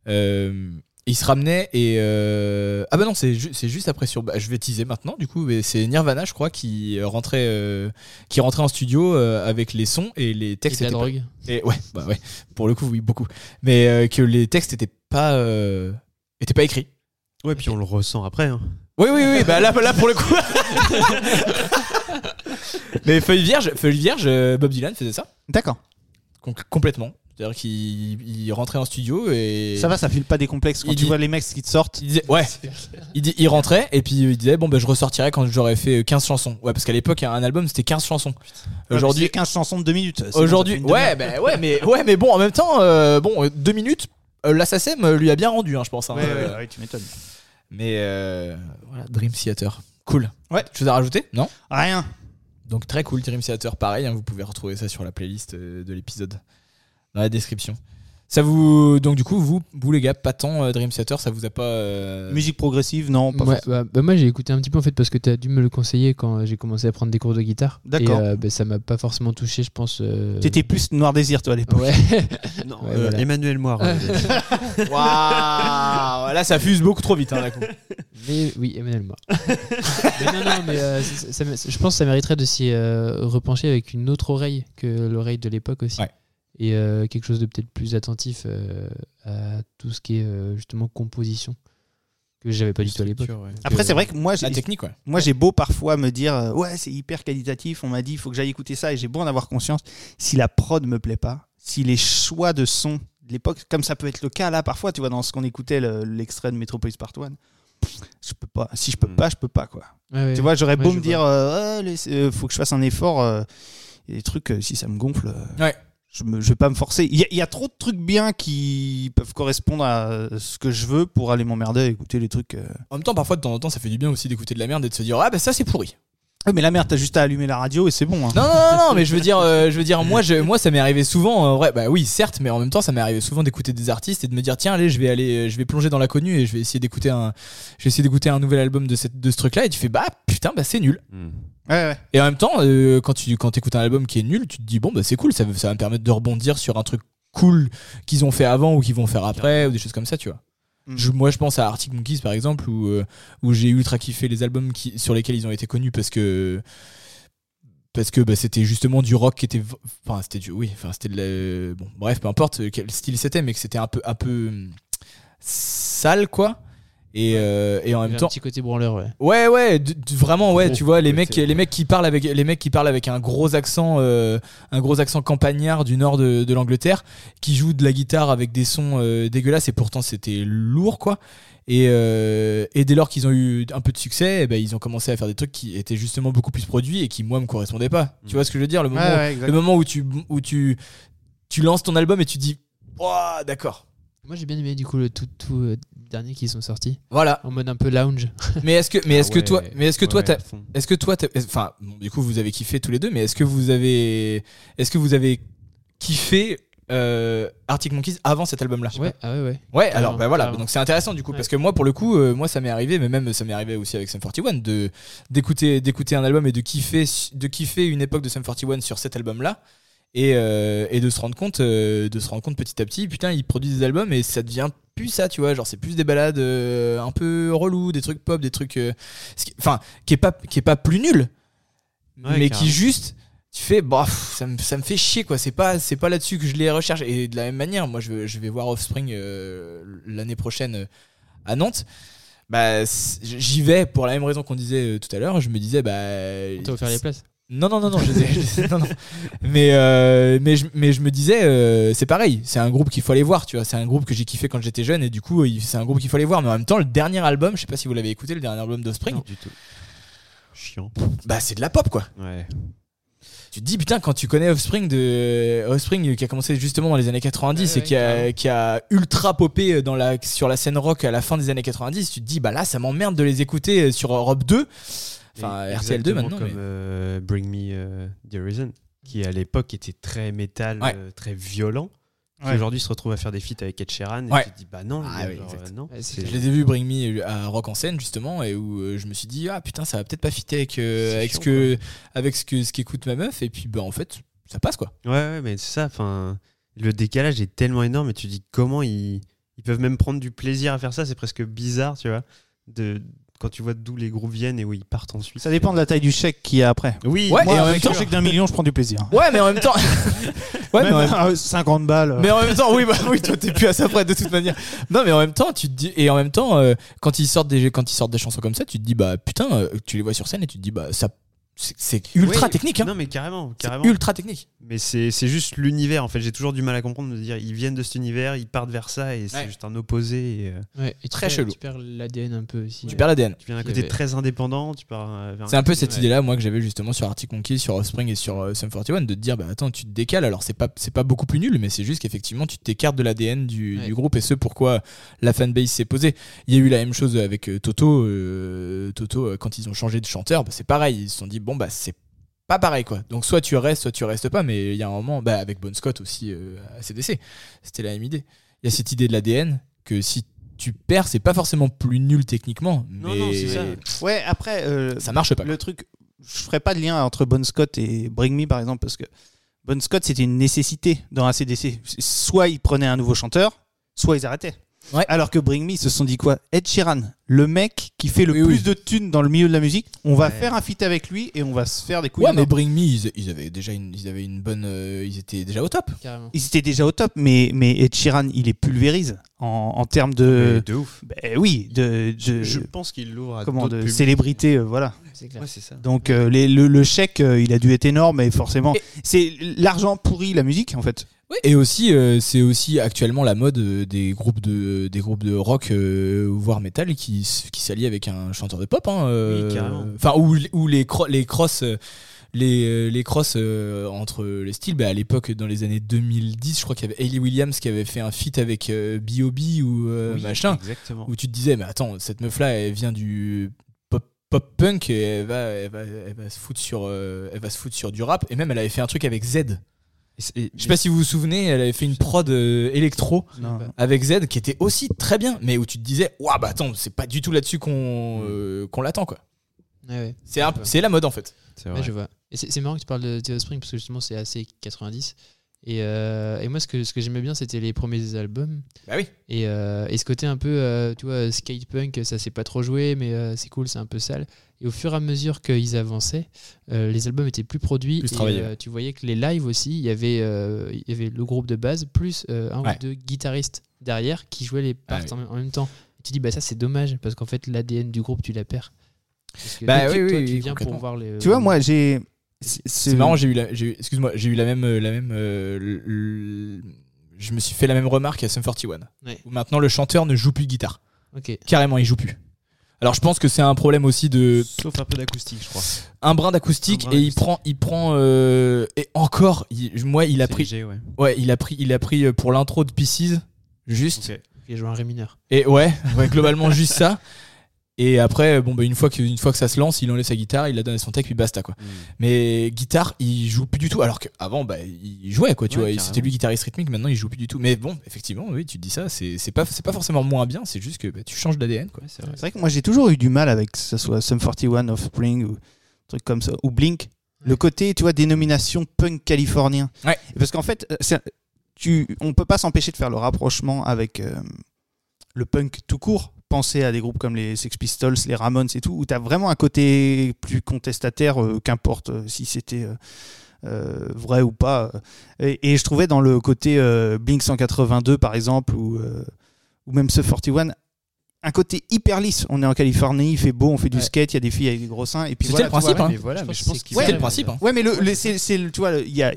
euh, il se ramenait et euh, ah bah non, c'est ju- c'est juste après sur. bah, je vais teaser maintenant du coup, mais c'est Nirvana, je crois, qui rentrait, euh, qui rentrait en studio euh, avec les sons et les Et textes. de la pas- drogue. et ouais, bah ouais, pour le coup oui beaucoup, mais euh, que les textes étaient pas, euh, étaient pas écrits. Ouais, puis on le ressent après. hein. Oui, oui, oui, bah là, là pour le coup. Mais Feuille Vierge, Feuille Vierge, Bob Dylan faisait ça D'accord. Com- complètement. C'est-à-dire qu'il il rentrait en studio et. Ça va, ça file pas des complexes quand Il tu dit- vois les mecs qui te sortent. Il disait, ouais, il, dit- il rentrait et puis il disait, bon, bah, je ressortirai quand j'aurai fait 15 chansons. Ouais, parce qu'à l'époque, un album c'était 15 chansons. Aujourd'hui, Aujourd'hui, 15 chansons de 2 minutes. aujourd'hui, ouais, bah, ouais, mais, ouais, mais bon, en même temps, euh, bon, euh, deux minutes, euh, la SACEM lui a bien rendu, hein, je pense. hein. Ouais, Euh, tu m'étonnes. Mais euh, voilà, Dream Theater. Cool. Ouais. Chose à rajouter? Non? Rien. Donc très cool, Dream Theater, pareil, hein, vous pouvez retrouver ça sur la playlist euh, de l'épisode, dans la description. Ça vous, donc du coup, vous, vous les gars, pas tant euh, Dream Theater, ça vous a pas. euh, Musique progressive, non, pas Ouais, forcément. bah, bah, moi j'ai écouté un petit peu en fait parce que tu as dû me le conseiller quand j'ai commencé à prendre des cours de guitare. D'accord. Euh, bah, ça m'a pas forcément touché, je pense. euh, T'étais plus Noir Désir, toi, à l'époque. Ouais. Non, Ouais, euh, voilà. Emmanuel Moire. euh, Waouh Là, ça fuse beaucoup trop vite, hein, d'un coup. mais oui, Emmanuel mais non, non, mais euh, ça- ça- ça- je pense que ça mériterait de s'y euh, repencher avec une autre oreille que l'oreille de l'époque aussi. Ouais. Et euh, quelque chose de peut-être plus attentif euh, à tout ce qui est euh, justement composition que j'avais pas du tout à l'époque. ouais. Après, c'est vrai que moi, j'ai, La technique, ouais. moi, j'ai beau parfois me dire, euh, ouais, c'est hyper qualitatif, on m'a dit, il faut que j'aille écouter ça, et j'ai beau en avoir conscience. Si la prod me plaît pas, si les choix de son de l'époque, comme ça peut être le cas là, parfois, tu vois, dans ce qu'on écoutait, le- l'extrait de Metropolis Part 1, je peux pas. Si je peux Mm. pas, je peux pas, quoi. Ouais, ouais. Tu vois, j'aurais Ouais, beau me vois. dire, euh, laisse- euh, faut que je fasse un effort. euh, Il y a des trucs, euh, si ça me gonfle, euh, Ouais. Je, je vais pas me forcer. Il y, a- il y a trop de trucs bien qui peuvent correspondre à euh, ce que je veux pour aller m'emmerder à écouter les trucs. euh. En même temps, parfois, de temps en temps, ça fait du bien aussi d'écouter de la merde et de se dire, ah bah ça c'est pourri. Ouais, mais la merde, t'as juste à allumer la radio et c'est bon. hein. Non, non, non, non, mais je veux dire, euh, je veux dire, moi, je, moi, ça m'est arrivé souvent. En vrai, bah oui, certes, mais en même temps, ça m'est arrivé souvent d'écouter des artistes et de me dire, tiens, allez, je vais aller, je vais plonger dans l'inconnu et je vais essayer d'écouter un, je vais essayer d'écouter un nouvel album de cette, de ce truc-là. Et tu fais, bah putain, bah c'est nul. Hmm. Ouais, ouais. Et en même temps, euh, quand tu quand écoutes un album qui est nul, tu te dis bon bah c'est cool, ça va me permettre de rebondir sur un truc cool qu'ils ont fait avant ou qu'ils vont faire après ou des choses comme ça, tu vois. Mm. Moi je pense à Arctic Monkeys par exemple où, euh, où j'ai ultra kiffé les albums sur lesquels ils ont été connus parce que parce que bah, c'était justement du rock qui était enfin c'était du oui enfin c'était de la- bon bref peu importe quel style c'était mais que c'était un peu un peu hum, sale quoi et, euh, et en même temps un petit côté branleur, ouais. Ouais ouais, d- d- vraiment ouais, Gros tu vois les mecs les mecs qui parlent avec les mecs qui parlent avec un gros accent euh, un gros accent campagnard du nord de, de l'Angleterre qui jouent de la guitare avec des sons euh, dégueulasses et pourtant c'était lourd quoi. Et, et dès lors qu'ils ont eu un peu de succès, eh ben, ils ont commencé à faire des trucs qui étaient justement beaucoup plus produits et qui moi me correspondaient pas. Tu Mm. vois ce que je veux dire? Le moment, Ouais, ouais, exact. le moment où tu où tu tu lances ton album et tu dis Ouah, d'accord. Moi j'ai bien aimé du coup le tout, tout euh, dernier qui sont sortis Voilà. en mode un peu lounge. Mais est-ce que, mais est-ce Ah que ouais, toi, mais est-ce que toi, ouais, est-ce que toi, t'as- enfin, bon, du coup, vous avez kiffé tous les deux, mais est-ce que vous avez, est-ce que vous avez kiffé euh, Arctic Monkeys avant cet album-là? Ouais, ah ouais, ouais. Ouais, alors bah voilà, donc c'est intéressant du coup Ouais. parce que moi pour le coup, euh, moi ça m'est arrivé, mais même ça m'est arrivé aussi avec Sum 41 de d'écouter d'écouter un album et de kiffer de kiffer une époque de Sum 41 sur cet album-là et, euh, et de se rendre compte euh, de se rendre compte petit à petit, putain ils produisent des albums et ça devient plus ça, tu vois, genre c'est plus des balades euh, un peu relou, des trucs pop, des trucs, enfin qui est pas qui est pas plus nul, Ouais, mais qui juste tu fais bah pff, ça me, ça me fait chier quoi. C'est pas c'est pas là-dessus que je les recherche. Et de la même manière moi je, vais- je vais voir Offspring l'année prochaine à Nantes. Bah j'y vais pour la même raison qu'on disait tout à l'heure. Je me disais bah On t'a offert les places. Non non non non je les ai- non, non. mais euh, mais je, mais je me disais euh, c'est pareil c'est un groupe qu'il faut aller voir tu vois c'est un groupe que j'ai kiffé quand j'étais jeune et du coup c'est un groupe qu'il faut aller voir mais en même temps le dernier album je sais pas si vous l'avez écouté le dernier album d'Offspring Non, du tout. Chiant. bah c'est de la pop quoi Ouais. tu te dis putain quand tu connais Offspring de Offspring qui a commencé justement dans les années 90 Ouais, et qui a, qui a ultra popé dans la, sur la scène rock à la fin des années 90 tu te dis bah là ça m'emmerde de les écouter sur Europe 2 enfin Et RTL2 exactement maintenant Comme mais- euh, Bring Me euh, the Horizon, qui à l'époque était très métal, Ouais. euh, très violent. Ouais. Aujourd'hui se retrouve à faire des feats avec Ed Sheeran. Et Ouais. tu te dis, bah non, Ah oui, genre, euh, non. Je les ai vus Bring Me à Rock en scène justement et où je me suis dit ah putain ça va peut-être pas fitter avec, euh, avec, ce que, avec ce que ce qu'écoute ma meuf et puis bah en fait ça passe quoi Ouais, ouais, mais c'est ça. Enfin, le décalage est tellement énorme et tu te dis comment ils, ils peuvent même prendre du plaisir à faire ça. C'est presque bizarre, tu vois. De, quand tu vois d'où les groupes viennent et où ils partent ensuite. Ça dépend de la taille du chèque qu'il y a après. Oui, Ouais, Moi, et en avec même temps- un chèque d'un million, je prends du plaisir. ouais mais en même temps ouais mais en Même même à 50 balles. Mais en même temps, oui, bah oui, toi t'es plus à ça près de toute manière. Non, mais en même temps, tu te dis, et en même temps, euh, quand ils sortent des, quand ils sortent des chansons comme ça, tu te dis, bah putain, euh, tu les vois sur scène et tu te dis, bah ça, c'est- ultra Ouais, technique, hein. Non, mais carrément, C'est carrément. ultra technique. Mais c'est c'est juste l'univers. En fait, j'ai toujours du mal à comprendre de dire ils viennent de cet univers, ils partent vers ça et c'est Ouais. juste un opposé. et, euh, Ouais, et tu Très chelou. Tu perds l'ADN un peu aussi. Tu perds l'ADN. tu viens d'un côté avait- très indépendant, tu pars euh, C'est un peu cette idée-là, moi, que j'avais justement sur Arctic Monkey, sur Offspring et sur euh, Sum 41, de te dire, bah attends, tu te décales. Alors, c'est pas, c'est pas beaucoup plus nul, mais c'est juste qu'effectivement, tu t'écartes de l'ADN du, Ouais. du groupe et ce pourquoi la fanbase s'est posée. Il y a eu la même chose avec euh, Toto. euh, Toto, quand ils ont changé de chanteur, bah, c'est pareil. Ils se sont dit, bon, bah c'est pas pareil, quoi. Donc, soit tu restes, soit tu restes pas, mais il y a un moment, bah, avec Bon Scott aussi euh, à CDC, c'était la même idée. Il y a cette idée de l'ADN que si tu perds, c'est pas forcément plus nul techniquement, mais Non, non, c'est ça. Ouais, après, euh, ça marche pas. le truc, je ferais pas de lien entre Bon Scott et Bring Me par exemple parce que Bon Scott c'était une nécessité dans un CDC. Soit ils prenaient un nouveau chanteur, soit ils arrêtaient. Ouais. Alors que Bring Me ils se sont dit quoi? Ed Sheeran, le mec qui fait le Oui, plus oui. de thunes dans le milieu de la musique, on va Ouais. faire un feat avec lui et on va se faire des couilles. Ouais, mais. Bring Me, ils, ils avaient déjà une, ils avaient une bonne, euh, ils étaient déjà au top. Carrément. Ils étaient déjà au top, mais, mais Ed Sheeran il est pulvérise en, en termes de. Mais de ouf. Ben oui, de, de- Je pense qu'il l'ouvre à comment, de publics. célébrité, euh, voilà. C'est clair. Ouais, c'est ça. Donc euh, les- le, le chèque, euh, il a dû être énorme et forcément, Et- c'est l'argent pourri la musique en fait. Et aussi, euh, c'est aussi actuellement la mode euh, des groupes de, des groupes de rock, euh, voire metal, qui, s- qui s'allient avec un chanteur de pop. Hein, euh, Oui, carrément. Enfin, ou, ou les, cro- les crosses. euh, Les, euh, les crosses euh, entre les styles, bah, à l'époque, dans les années 2010, je crois qu'il y avait Hayley Williams qui avait fait un feat avec euh, B.O.B. ou euh, Oui, machin. Exactement. où tu te disais mais attends cette meuf là elle vient du pop, punk et elle va, elle va, elle va se foutre sur euh, elle va se foutre sur du rap et même elle avait fait un truc avec Z Et c'est- et- je sais pas si vous vous souvenez elle avait fait une prod euh, électro Non. avec Z qui était aussi très bien mais où tu te disais waouh bah attends c'est pas du tout là-dessus qu'on euh, qu'on l'attend quoi Ouais, ouais. c'est un- c'est la mode en fait c'est Ouais, je vois. Et c'est marrant que tu parles de The Offspring parce que justement c'est assez 90. Et, euh, et moi ce que, ce que j'aimais bien c'était les premiers albums. bah oui Et, euh, et ce côté un peu, euh, tu vois, skate punk, ça s'est pas trop joué, mais euh, c'est cool, c'est un peu sale. Et au fur et à mesure qu'ils avançaient, euh, les albums étaient plus produits. Plus et, euh, tu voyais que les lives aussi, il y avait, euh, il y avait le groupe de base plus euh, un Ouais. ou deux guitaristes derrière qui jouaient les parts Ah oui. en, en même temps. Et tu dis, bah ça c'est dommage parce qu'en fait l'ADN du groupe tu la perds. Parce que Bah oui, toi, oui, tu oui, viens pour voir les. Tu vois, moi j'ai. C'est- marrant j'ai eu la, excuse-moi j'ai eu la même euh, la même euh, je me suis fait la même remarque à Sum 41 Ouais. où maintenant le chanteur ne joue plus de guitare Ok. carrément il joue plus alors je pense que c'est un problème aussi de Sauf un peu d'acoustique, je crois. un brin d'acoustique et il prend il prend euh, et encore il- moi il a C'est pris léger, ouais. ouais il a pris il a pris euh, pour l'intro de Pieces Juste. Ok. Il joue un ré mineur. Et ouais, ouais, globalement juste ça. Et après, bon, bah, une, fois que, une fois que ça se lance, il enlève sa guitare, il la donne à son tech, puis basta quoi. Mm. Mais guitare, il joue plus du tout. Alors qu'avant, bah, il jouait quoi, tu Ouais, vois. C'était lui guitariste rythmique, maintenant il joue plus du tout. Mais bon, effectivement, oui, tu te dis ça, c'est pas, pas forcément moins bien, c'est juste que bah, tu changes d'ADN c'est vrai. Que moi j'ai toujours eu du mal avec que ce soit Sum 41, Offspring ou truc comme ça, ou Blink. Le côté, tu vois, dénomination punk californien. Ouais. Parce qu'en fait, euh, tu, on peut pas s'empêcher de faire le rapprochement avec euh, le punk tout court. Penser à des groupes comme les Sex Pistols, les Ramones et tout, où tu as vraiment un côté plus contestataire, euh, qu'importe euh, si c'était euh, vrai ou pas. Et, et je trouvais dans le côté euh, Blink 182, par exemple, ou, euh, ou même ce 41, un côté hyper lisse. On est en Californie, il fait beau, on fait du Ouais. skate, il y a des filles avec des gros seins. Et puis C'était voilà, le vois, principe, hein. Mais voilà, Je mais pense je que pense c'est qu'il Ouais, C'était le principe. hein. Ouais, mais le, le- c'est, c'est le- tu vois, le- y a,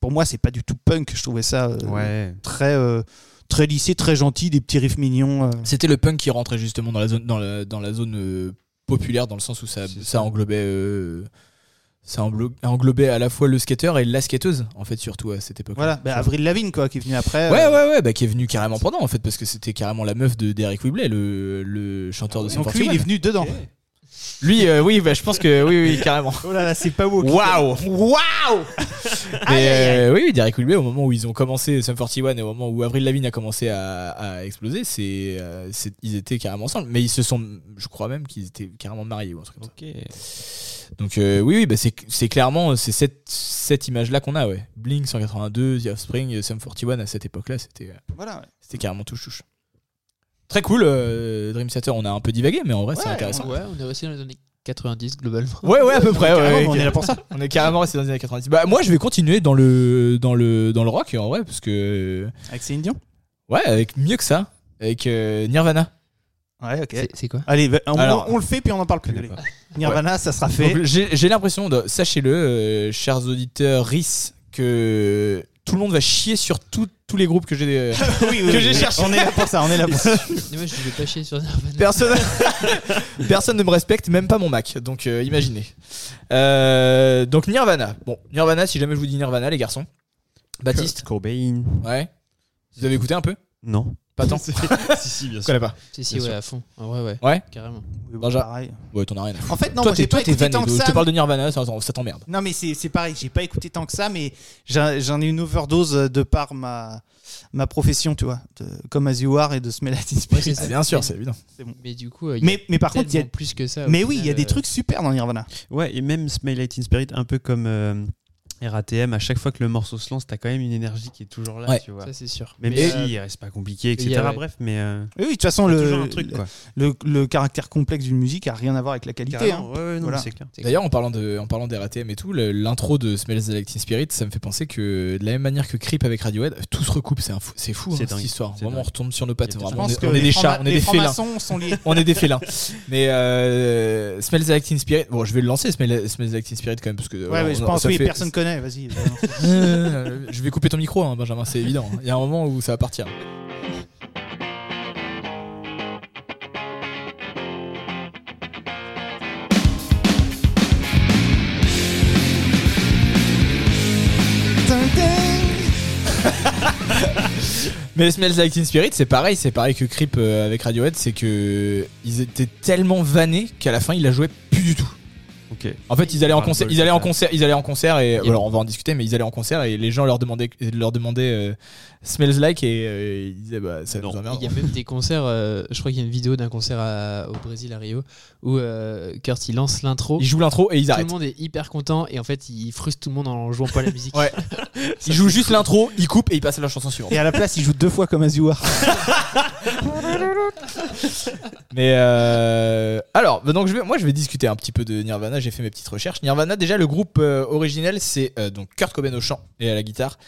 pour moi, c'est pas du tout punk. Je trouvais ça euh, Ouais. très, euh, très lissé, très gentil, des petits riffs mignons. euh. C'était le punk qui rentrait justement dans la zone, dans la, dans la zone euh, populaire, dans le sens où ça, ça ça. englobait. euh, ça englo- englobait à la fois le skater et la skateuse, en fait, surtout à cette époque. Voilà, bah, Avril Lavigne, quoi, qui est venu après. Ouais, euh, ouais, ouais, bah, qui est venu carrément pendant, en fait, parce que c'était carrément la meuf de Derek Whibley, le, le chanteur de Sum Donc lui, il est 41. venu dedans. Lui, euh, oui, bah, je pense que oui, oui, carrément. Oh là là, c'est pas beau. Waouh Waouh Mais euh, oui, oui, Derek Whibley, au moment où ils ont commencé Sum 41 et au moment où Avril Lavigne a commencé à, à exploser, c'est, euh, c'est- ils étaient carrément ensemble. Mais ils se sont, je crois même qu'ils étaient carrément mariés ou un truc comme ça. Ok. Donc euh, oui, oui bah, c'est, c'est clairement c'est cette, cette image-là qu'on a, ouais. Blink 182, The Offspring, Sum 41 à cette époque-là, c'était, Voilà. ouais. c'était carrément touche-touche. Très cool, euh, Dream Theater, on a un peu divagué, mais en vrai c'est intéressant. Ouais, on est resté dans les années 90 globalement. Ouais, ouais, à peu près. ouais, on est là pour ça. On est carrément resté dans les années 90. Bah, moi, je vais continuer dans le, dans le, dans le rock, en vrai, parce que. Avec Céline Dion? Ouais, avec mieux que ça. Avec euh, Nirvana. Ouais, ok. C'est- quoi? Allez, bah, on, Alors- on le fait, puis on en parle plus. Allez. Nirvana, ça sera fait. Donc, J'ai l'impression, de- sachez-le, euh, chers auditeurs RIS, que tout le monde va chier sur tout- tous les groupes que j'ai. euh, oui, oui, que oui. j'ai cherché. On est là pour ça, on est là pour ça. Mais Moi, je vais pas chier sur Nirvana. Personne, personne ne me respecte, même pas mon Mac. Donc, euh, imaginez. Euh, donc, Nirvana. Bon, Nirvana, si jamais je vous dis Nirvana, les garçons. Baptiste Cobain. Ouais. Vous avez écouté un peu? Non. Pas tant si, si, bien sûr. connais pas. Si, si, Bien ouais, sûr. à fond. En vrai, ouais. Ouais. Carrément. Benja. pareil. Ouais, t'en as rien à foutre. En fait, non, toi, moi, j'ai t'es, toi, pas t'es écouté vanné. tant que donc ça. Je te parle de Nirvana, ça, ça t'emmerde. Non, mais c'est c'est pareil, j'ai pas écouté tant que ça, mais j'ai- j'en ai une overdose de par ma, ma profession, tu vois, de, comme As You Are et de Smell Like Teen Spirit. Ouais, c'est ça. bien sûr, c'est évident. Mais du coup, euh, il y a mais, mais par contre, il y a, tellement plus que ça. au mais oui, il y a final, des euh, trucs super dans Nirvana. Ouais, et même Smile Light in Spirit, un peu comme euh, RATM, à chaque fois que le morceau se lance, t'as quand même une énergie qui est toujours là, Ouais. tu vois. Ça, c'est sûr. Même Mais, si euh, il reste pas compliqué, etc. ouais. Bref, mais euh, Oui, de toute façon, le, toujours un truc, quoi. le, le caractère complexe d'une musique a rien à voir avec la qualité. Hein. ouais, Voilà. D'ailleurs, en parlant de, en parlant des RATM et tout, le- l'intro de Smells Like Teen Spirit, ça me fait penser que de la même manière que Creep avec Radiohead, tout se recoupe. C'est un fou, c'est fou C'est hein, cette histoire. Vraiment, on retombe sur nos pattes. Vraiment, on est, on des chats, on est des félins. On est des félins. Mais euh, Smells Like Teen Spirit, bon, je vais le lancer, Smells Like Teen Spirit quand même, parce que. Ouais, je on- pense, oui, personne connaît, vas-y. Euh, je vais couper ton micro, hein, Benjamin, c'est évident. Il y a un moment où ça va partir. Mais Smells Like Teen Spirit, c'est pareil, c'est pareil que Creep euh, avec Radiohead, c'est que ils étaient tellement vannés qu'à la fin ils la jouaient plus du tout. En fait, ils allaient en concert, ils allaient en concert, ils allaient en concert et Yeah. alors on va en discuter, mais ils allaient en concert et les gens leur demandaient, leur demandaient euh, Smells Like et euh, ils disaient bah ça Non. nous emmerde. Il y a même des concerts, euh, je crois qu'il y a une vidéo d'un concert à- au Brésil à Rio où euh, Kurt il lance l'intro. Ils jouent l'intro et ils Tout le arrêtent. monde est hyper content et en fait il frustre tout le monde en jouant pas la musique. Ouais. Ils jouent juste l'intro, ils coupent et ils passent à la chanson suivante. Et à la place, ils jouent deux fois comme As You Are. Mais euh, alors, bah donc je vais, moi je vais discuter un petit peu de Nirvana. J'ai fait mes petites recherches. Nirvana, déjà le groupe euh, originel, c'est euh, donc Kurt Cobain au chant et à la guitare,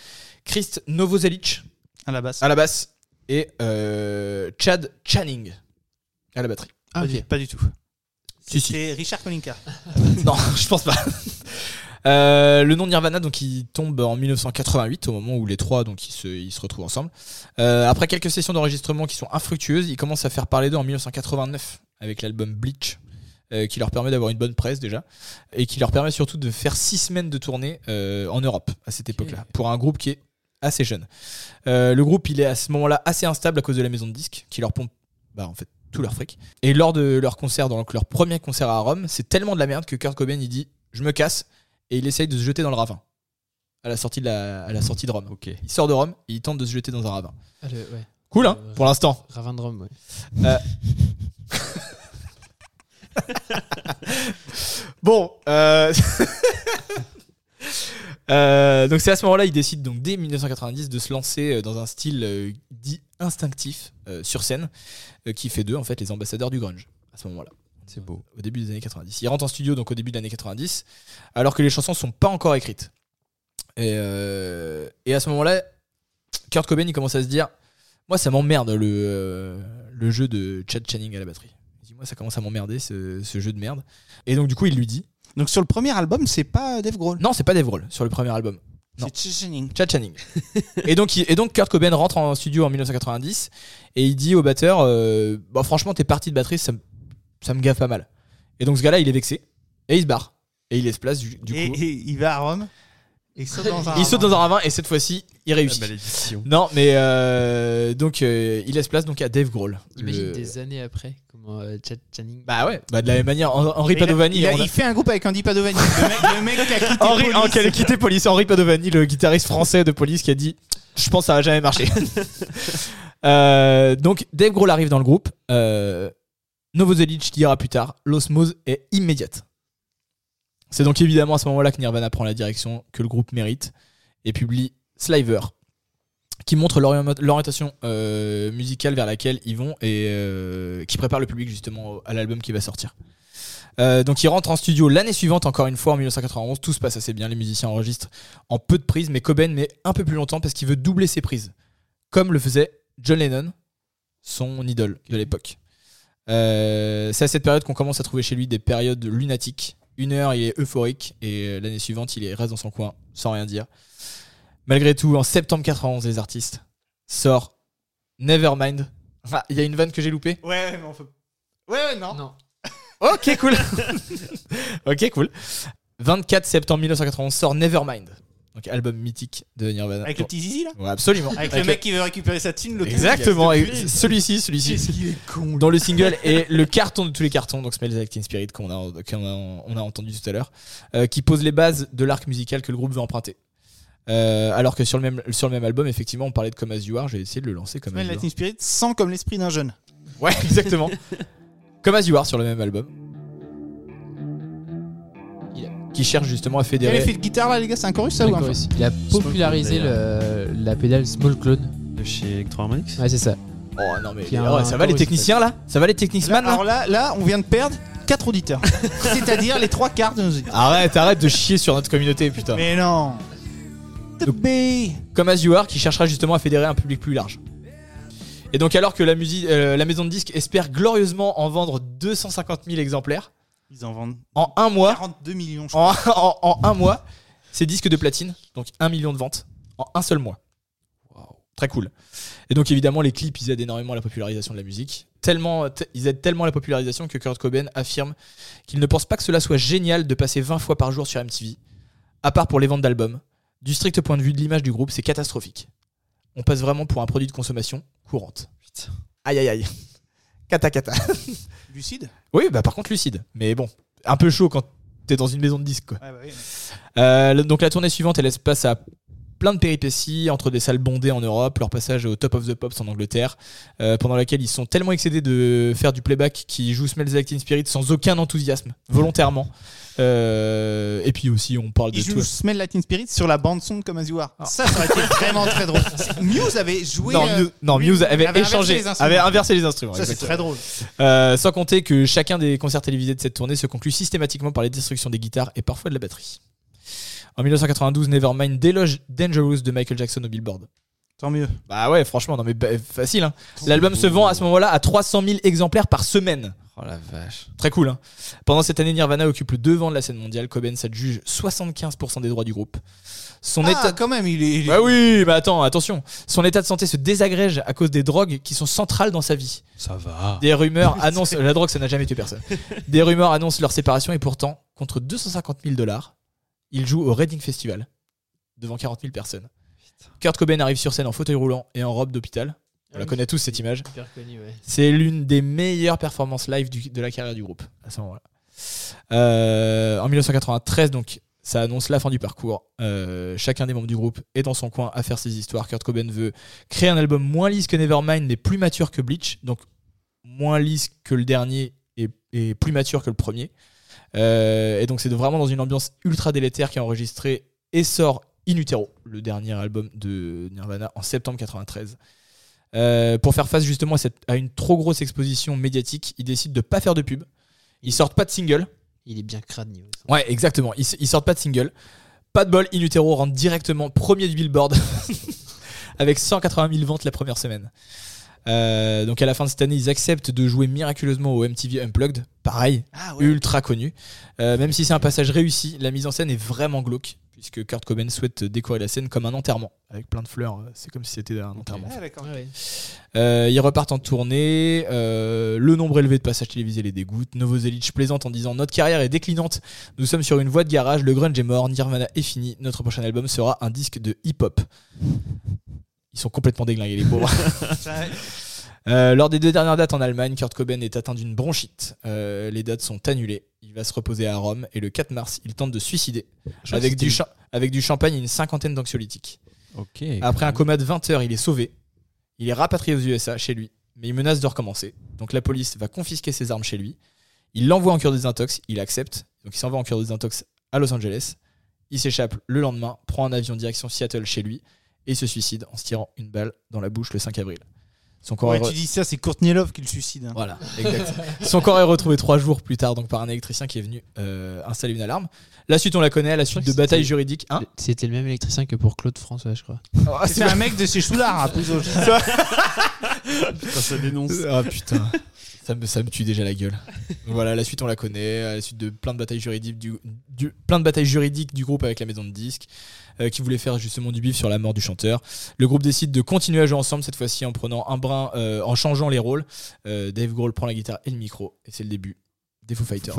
Chris Novoselic À la basse. à la basse et euh, Chad Channing à la batterie. Ah, Pas du- ok. Pas du tout. Si, si. C'est Richard Kolinka. non, je pense pas. Euh, le nom de Nirvana, donc, il tombe en 1988, au moment où les trois donc, ils se, ils se retrouvent ensemble. Euh, après quelques sessions d'enregistrement qui sont infructueuses, ils commencent à faire parler d'eux en 1989 avec l'album Bleach, euh, qui leur permet d'avoir une bonne presse déjà, et qui leur permet surtout de faire six semaines de tournée euh, en Europe à cette époque-là, pour un groupe qui est assez jeune. Euh, le groupe, il est à ce moment-là assez instable à cause de la maison de disques qui leur pompe, bah, en fait, tout leur fric. Et lors de leur concert, donc leur premier concert à Rome, c'est tellement de la merde que Kurt Cobain il dit je me casse et il essaye de se jeter dans le ravin à la sortie de la, à la sortie de Rome. Ok. Il sort de Rome et il tente de se jeter dans un ravin. Ah, le- ouais. Cool, hein, Euh, pour l'instant. Ravin de Rome, ouais. Bon, euh... euh, donc c'est à ce moment-là, il décide donc dès 1990 de se lancer euh, dans un style euh, dit instinctif euh, sur scène, qui fait d'eux en fait les ambassadeurs du grunge à ce moment-là. C'est beau. Au début des années 90. Il rentre en studio donc au début de l'année 90, alors que les chansons sont pas encore écrites. Et, et à ce moment-là, Kurt Cobain il commence à se dire, moi ça m'emmerde le, le jeu de Chad Channing à la batterie. Moi ça commence à m'emmerder ce, ce jeu de merde. Et donc du coup il lui dit, Donc sur le premier album, c'est pas Dave Grohl. non c'est pas Dave Grohl sur le premier album. non. C'est Channing. Chad Channing. et, donc, il- et donc Kurt Cobain rentre en studio en 1990 et il dit au batteur euh, Bon, franchement, tes parties de batterie, ça, me- ça me gaffe pas mal. Et donc ce gars-là, il est vexé et il se barre. Et il laisse place du, du Et, coup. et il va à Rome. Il saute dans un il saute ravin. dans un ravin et cette fois-ci, il réussit. malédiction. Non, mais euh, donc euh, il laisse place donc à Dave Grohl. Imagine Le- des années après, comment euh, Chad Channing. Bah ouais, bah de la même manière, Hen- Henri Et il a- Padovani. Il, a- on a- il fait un groupe avec Andy Padovani. Le mec, le mec qui a quitté Henri, Police. en qui a quitté Police, Henri Padovani, le guitariste français de Police, qui a dit Je pense que ça va jamais marcher. Euh, donc, Dave Grohl arrive dans le groupe. Euh, Novoselic dira plus tard L'osmose est immédiate. C'est donc évidemment à ce moment-là que Nirvana prend la direction que le groupe mérite et publie Sliver, qui montre l'orient- l'orientation euh, musicale vers laquelle ils vont et euh, qui prépare le public justement à l'album qui va sortir. Euh, donc il rentre en studio l'année suivante, encore une fois en 1991. Tout se passe assez bien, les musiciens enregistrent en peu de prises, mais Cobain met un peu plus longtemps parce qu'il veut doubler ses prises, comme le faisait John Lennon, son idole de l'époque. C'est à cette période qu'on commence à trouver chez lui des périodes lunatiques. Une heure, il est euphorique, et euh, l'année suivante, il est- reste dans son coin, sans rien dire. Malgré tout, en septembre 91, les artistes sort Nevermind. Ah, il y a une vanne que j'ai loupée Ouais, ouais, mais on fait. Ouais, ouais, non. Non. Ok, cool. ok, cool. 24 septembre 1991 sort Nevermind. Donc, album mythique de Nirvana. Avec le petit zizi là Ouais, absolument. Avec, le mec qui veut récupérer sa thune, Exactement. Et celui-ci, celui-ci. Qu'est-ce qu'il est con. Dans le single et le carton de tous les cartons, donc Smells Like Teen Spirit qu'on a, qu'on a, on a entendu tout à l'heure, euh, qui pose les bases de l'arc musical que le groupe veut emprunter. Euh, alors que sur le, même, sur le même album, effectivement, on parlait de Come As You Are, j'ai essayé de le lancer comme As Smell You la Are. Teen Spirit sans comme l'esprit d'un jeune. Ouais, exactement. Comme As You Are sur le même album. Qui cherche justement à Quel fédérer. effet de guitare là, les gars C'est un chorus ça ou un Chorus. Il a popularisé le- la pédale Small Clone. De chez Electro Harmonix Ouais, c'est ça. Oh non, mais oh, ça va les techniciens là? Ça va les techniciens là Alors là, là, on vient de perdre 4 auditeurs. C'est-à-dire les trois quarts de nos auditeurs. Arrête, arrête de chier sur notre communauté, putain. Mais non. The Bay. comme As You Are qui cherchera justement à fédérer un public plus large. Et donc alors que la, musique, euh, la maison de disques espère glorieusement en vendre 250 000 exemplaires Ils en vendent en un mois, 42 millions, je crois. en, en- en un mois, ces disques de platine, donc 1 million de ventes en un seul mois. Très cool. Et donc évidemment les clips ils aident énormément à la popularisation de la musique. Tellement, te- ils aident tellement à la popularisation que Kurt Cobain affirme qu'il ne pense pas que cela soit génial de passer 20 fois par jour sur MTV, à part pour les ventes d'albums. Du strict point de vue de l'image du groupe, c'est catastrophique. On passe vraiment pour un produit de consommation courante. Aïe aïe aïe. Kata kata. Lucide? Oui, bah par contre lucide. Mais bon, un peu chaud quand t'es dans une maison de disques quoi. Ouais, bah oui. Euh, donc la tournée suivante, elle laisse place à plein de péripéties entre des salles bondées en Europe, leur passage au Top of the Pops en Angleterre, euh, pendant laquelle ils sont tellement excédés de faire du playback qu'ils jouent Smells Like Teen Spirit sans aucun enthousiasme, volontairement. Euh, et puis aussi, on parle de jouent tout. Smell Teen Spirit sur la bande son de Comme As You Are. Ça, ça aurait été vraiment très drôle. Muse avait joué. Non, euh, Muse, non, Muse avait, échangé, avait inversé les instruments. Ça, c'est très drôle. Euh, sans compter que chacun des concerts télévisés de cette tournée se conclut systématiquement par les destructions des guitares et parfois de la batterie. En 1992, Nevermind déloge Dangerous de Michael Jackson au Billboard. Tant mieux. Bah ouais, franchement, non mais bah, facile. Hein. L'album se vend à ce moment-là à 300 000 exemplaires par semaine. Oh la vache. Très cool. Hein. Pendant cette année, Nirvana occupe le devant de la scène mondiale. Cobain s'adjuge 75% des droits du groupe. Son Ah, état. quand même, il est. Bah oui, mais attends, attention. Son état de santé se désagrège à cause des drogues qui sont centrales dans sa vie. Ça va. Des rumeurs annoncent. La drogue, ça n'a jamais tué personne. Des rumeurs annoncent leur séparation et pourtant, contre 250 000 dollars, il joue au Reading Festival devant 40 000 personnes. Kurt Cobain arrive sur scène en fauteuil roulant et en robe d'hôpital. On la oui. connaît tous cette image. Ouais. C'est l'une des meilleures performances live du- de la carrière du groupe à ce moment-là. Euh, en 1993, donc, ça annonce la fin du parcours. Euh, chacun des membres du groupe est dans son coin à faire ses histoires. Kurt Cobain veut créer un album moins lisse que Nevermind, mais plus mature que Bleach. Donc, moins lisse que le dernier et, et plus mature que le premier. Euh, et donc, c'est vraiment dans une ambiance ultra délétère qui a enregistré et sort In Utero, le dernier album de Nirvana, en septembre 93. Euh, pour faire face justement à, cette- à une trop grosse exposition médiatique, ils décident de pas faire de pub. Ils sortent pas de single. Il est bien crade niveau. Ouais, exactement. Ils, ils sortent pas de single. Pas de bol, In Utero rentre directement premier du Billboard avec 180 000 ventes la première semaine. Euh, donc à la fin de cette année, ils acceptent de jouer miraculeusement au MTV Unplugged. Pareil, Ah ultra connu. Euh, même si c'est un passage réussi, la mise en scène est vraiment glauque, puisque Kurt Cobain souhaite décorer la scène comme un enterrement, avec plein de fleurs. C'est comme si c'était un enterrement. Ah, ouais. Euh, ils repartent en tournée. euh, le nombre élevé de passages télévisés les dégoûte. Novoselic plaisante en disant Notre carrière est déclinante. Nous sommes sur une voie de garage. Le grunge est mort. Nirvana est fini. Notre prochain album sera un disque de hip-hop. Ils sont complètement déglingués, les pauvres. Euh, lors des deux dernières dates en Allemagne, Kurt Cobain est atteint d'une bronchite. Euh, les dates sont annulées. Il va se reposer à Rome et le 4 mars, il tente de se suicider avec du, c'était- cha- avec du champagne et une cinquantaine d'anxiolytiques. Ok. Après un coma de 20 heures, il est sauvé. Il est rapatrié aux USA chez lui, mais il menace de recommencer. Donc la police va confisquer ses armes chez lui. Il l'envoie en cure des intox, il accepte. Donc il s'en va en cure des intox à Los Angeles. Il s'échappe le lendemain, prend un avion direction Seattle chez lui et se suicide en se tirant une balle dans la bouche le 5 avril. Son corps, Ouais, est re- tu dis ça, c'est Courtney Love qui le suicide. hein. voilà, exact. Son corps est retrouvé trois jours plus tard donc par un électricien qui est venu euh, installer une alarme. La suite, on la connaît, à la suite de que batailles c'était- juridiques. Hein C'était le même électricien que pour Claude François, je crois. Ah, C'est un mec de chez Soulard, à Pouzo. ça dénonce. Ah putain. Ça me, ça me tue déjà la gueule. Voilà, la suite on la connaît, à la suite de plein de batailles juridiques du, du- plein de batailles juridiques du groupe avec la maison de disques, euh, qui voulait faire justement du bif sur la mort du chanteur. Le groupe décide de continuer à jouer ensemble cette fois-ci en prenant un brin, euh, en changeant les rôles. Euh, Dave Grohl prend la guitare et le micro, et c'est le début des Foo Fighters.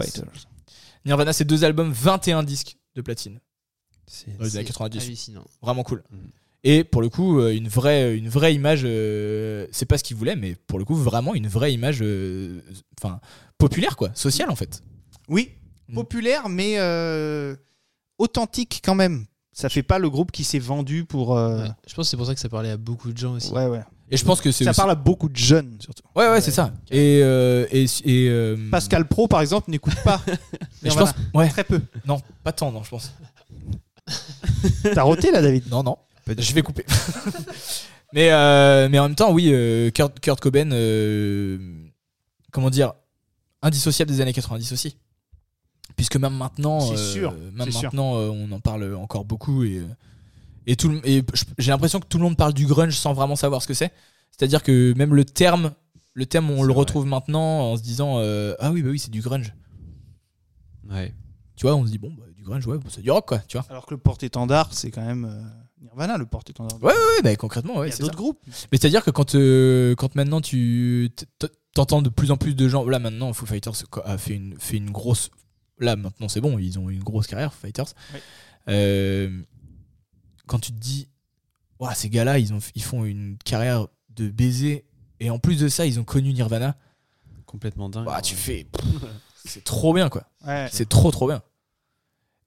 Nirvana, c'est deux albums, 21 disques de platine C'est- dans les années C'est 90. Hallucinant. Vraiment cool. Mhm. Et pour le coup, euh, une vraie, une vraie image, euh, c'est pas ce qu'il voulait, mais pour le coup, vraiment une vraie image euh, enfin, populaire, quoi, sociale en fait. Oui, Mm. populaire, mais euh, authentique quand même. Ça fait pas le groupe qui s'est vendu pour. euh, Ouais. Je pense que c'est pour ça que ça parlait à beaucoup de gens aussi. Ouais, ouais. Et je pense que c'est. Ça aussi- parle à beaucoup de jeunes, surtout. Ouais, ouais, c'est ça. Et. euh, et, et, euh, Pascal Pro, par exemple, n'écoute pas. mais je pense. Ouais, Très peu. non, pas tant, non, je pense. T'as roté là, David? Non, non. Je vais couper. mais, euh, mais en même temps, oui, euh, Kurt, Kurt Cobain, euh, comment dire, indissociable des années 90 aussi. Puisque même maintenant, euh, sûr, même maintenant euh, on en parle encore beaucoup. Et, euh, et, tout le- et je- j'ai l'impression que tout le monde parle du grunge sans vraiment savoir ce que c'est. C'est-à-dire que même le terme, le terme on le vrai. retrouve maintenant en se disant euh, Ah oui, bah oui, c'est du grunge. Ouais. Tu vois, on se dit Bon, bah, du grunge, ouais, bah, c'est du rock, quoi. Tu vois. Alors que le porte-étendard, c'est quand même euh, Nirvana, le porte-étendard. Ouais, ouais, bah, concrètement, ouais, Il y a c'est d'autres groupes. Mais c'est-à-dire que quand, euh, quand maintenant tu t'entends de plus en plus de gens, là maintenant Foo Fighters a fait une, fait une grosse. Là maintenant c'est bon, ils ont une grosse carrière, Fighters. Oui. Euh, quand tu te dis, ces gars-là, ils, ont, ils font une carrière de baiser, et en plus de ça, ils ont connu Nirvana, Complètement dingue. Ouah, tu fais. C'est trop bien quoi. Ouais. C'est trop trop bien.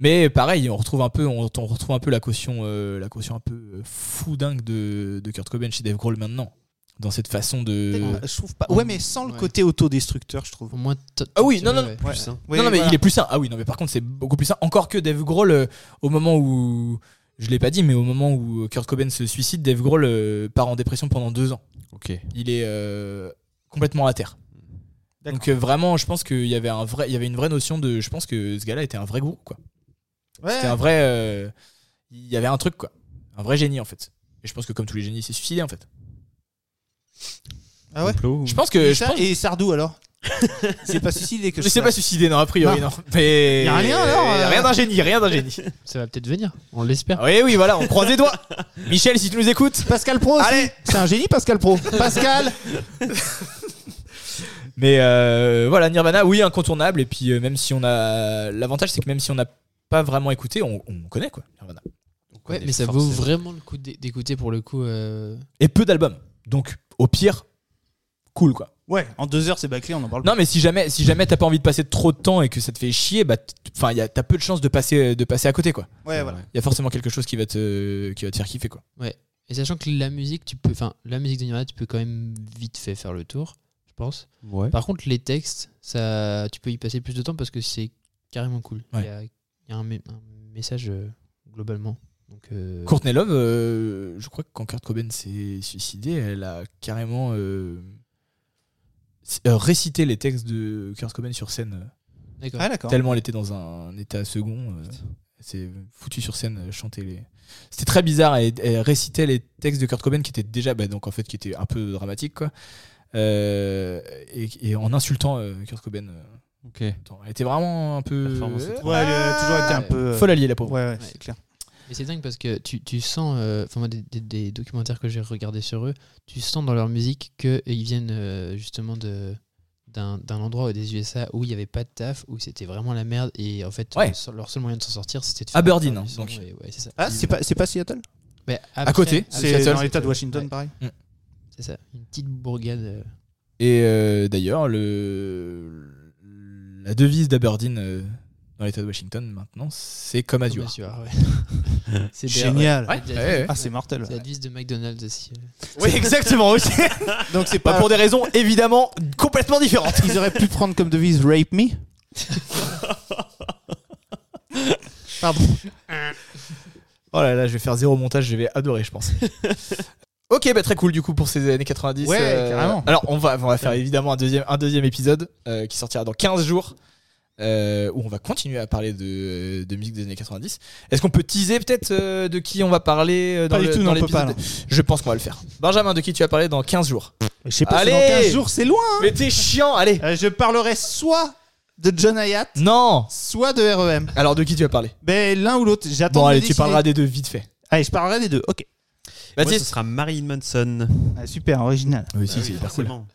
Mais pareil, on retrouve un peu, on, on retrouve un peu la caution, euh, la caution un peu euh, fou dingue de, de Kurt Cobain chez Dave Grohl maintenant, dans cette façon de. Je trouve pas. Ouais, mais sans le Ouais. côté autodestructeur, je trouve. Au moins, Ah oui, non, non, ouais. Plus, hein. Ouais, non, non, mais voilà. il est plus sain. Ah oui, non, mais par contre, c'est beaucoup plus sain. Encore que Dave Grohl, euh, au moment où. Je l'ai pas dit, mais au moment où Kurt Cobain se suicide, Dave Grohl euh, part en dépression pendant deux ans. Ok. Il est euh, complètement à terre. Donc euh, vraiment, je pense qu'il y avait un vrai, il y avait une vraie notion de. Je pense que ce gars-là était un vrai gourou, quoi. Ouais. C'était un vrai. euh, il y avait un truc, quoi. Un vrai génie, en fait. Et je pense que comme tous les génies, il s'est suicidé, en fait. Ah ouais Complot ou- Je pense que. Et, Je ça- pense... et Sardou alors C'est pas suicidé que Je je sais pas sache. suicidé, non, a priori, non. Mais. Y a rien, alors, euh Rien d'un génie, rien d'un génie. Ça va peut-être venir, on l'espère. Oui, oui, voilà, on croise les doigts. Michel, si tu nous écoutes. Pascal Pro aussi. Allez. C'est un génie, Pascal Pro. Pascal Mais euh, voilà, Nirvana, oui, incontournable. Et puis, euh, même si on a. L'avantage, c'est que même si on n'a pas vraiment écouté, on, on connaît, quoi, Nirvana. Ouais, mais ça vaut vraiment le coup d'é- d'écouter pour le coup. euh, Et peu d'albums. Donc, au pire, cool quoi. Ouais, en deux heures, c'est bâclé, on en parle Non, mais si jamais, si jamais t'as pas envie de passer trop de temps et que ça te fait chier, bah, enfin, t'as peu de chances de passer, de passer à côté quoi. Ouais, voilà. Il y a forcément quelque chose qui va te, qui va te faire kiffer quoi. Et sachant que la musique, tu peux, enfin, la musique de Nirvana, tu peux quand même vite fait faire le tour, je pense. Ouais. Par contre, les textes, ça, tu peux y passer plus de temps parce que c'est carrément cool. Il Ouais. y, a, il y a un message euh, globalement. Donc, euh, Courtney Love, euh, je crois que quand Kurt Cobain s'est suicidé, elle a carrément euh, euh, récité les textes de Kurt Cobain sur scène. D'accord. Ah. Tellement elle était dans un état second. euh, elle s'est foutue sur scène, chanter les. C'était très bizarre. Elle, elle récitait les textes de Kurt Cobain qui étaient déjà, bah, donc en fait, qui étaient un peu dramatiques, quoi. Euh, et, et en insultant euh, Kurt Cobain. euh, elle était vraiment un peu. Performance euh, étrange. Ouais, elle a toujours été un peu. euh, Folle alliée, la pauvre. Ouais, ouais, Ouais. c'est clair. Mais c'est dingue parce que tu, tu sens, euh, enfin moi des, des- des documentaires que j'ai regardés sur eux, tu sens dans leur musique qu'ils viennent euh, justement de d'un endroit des USA où il n'y avait pas de taf, où c'était vraiment la merde et en fait Ouais. le seul- leur seul moyen de s'en sortir c'était de faire Aberdeen, hein, donc. et ouais, c'est ça. Ah, c'est pas, Seattle? Mais À côté, C'est dans l'état de ouais, Washington, pareil. C'est ça, une petite bourgade. euh, Et euh, d'ailleurs, le la devise d'Aberdeen euh, dans l'état de Washington maintenant, c'est comme comme Azure. Azure, ouais. C'est Génial. Ouais, C'est ouais, ouais. Ah, c'est mortel. C'est la devise de McDonald's aussi. Oui, exactement. aussi. Donc c'est Pas pas pour des raisons évidemment complètement différentes. Ils auraient pu prendre comme devise Rape Me. Pardon. Oh là là, je vais faire zéro montage, je vais adorer, je pense. ok, bah très cool du coup pour ces années 90. Ouais, carrément. Alors on va, on va faire évidemment un deuxième, un deuxième épisode euh, qui sortira dans 15 jours. Euh, où on va continuer à parler de, de musique des années 90. Est-ce qu'on peut teaser peut-être euh, de qui on va parler euh, dans Pas du le- tout, dans non, on peut l'épisode pas, non. Je pense qu'on va le faire. Benjamin, de qui tu vas parler dans 15 jours? Je sais pas, Allez c'est dans 15 jours, c'est loin. Mais t'es chiant, allez Euh, je parlerai soit de John Hayat, Non soit de REM. Alors de qui tu vas parler? Ben l'un ou l'autre. J'attends. Bon allez, tu parleras des deux vite fait. Allez, je parlerai des deux. Ok. Moi, ce sera Marilyn Manson. Ah, super, original. Oui, Ah oui, forcément.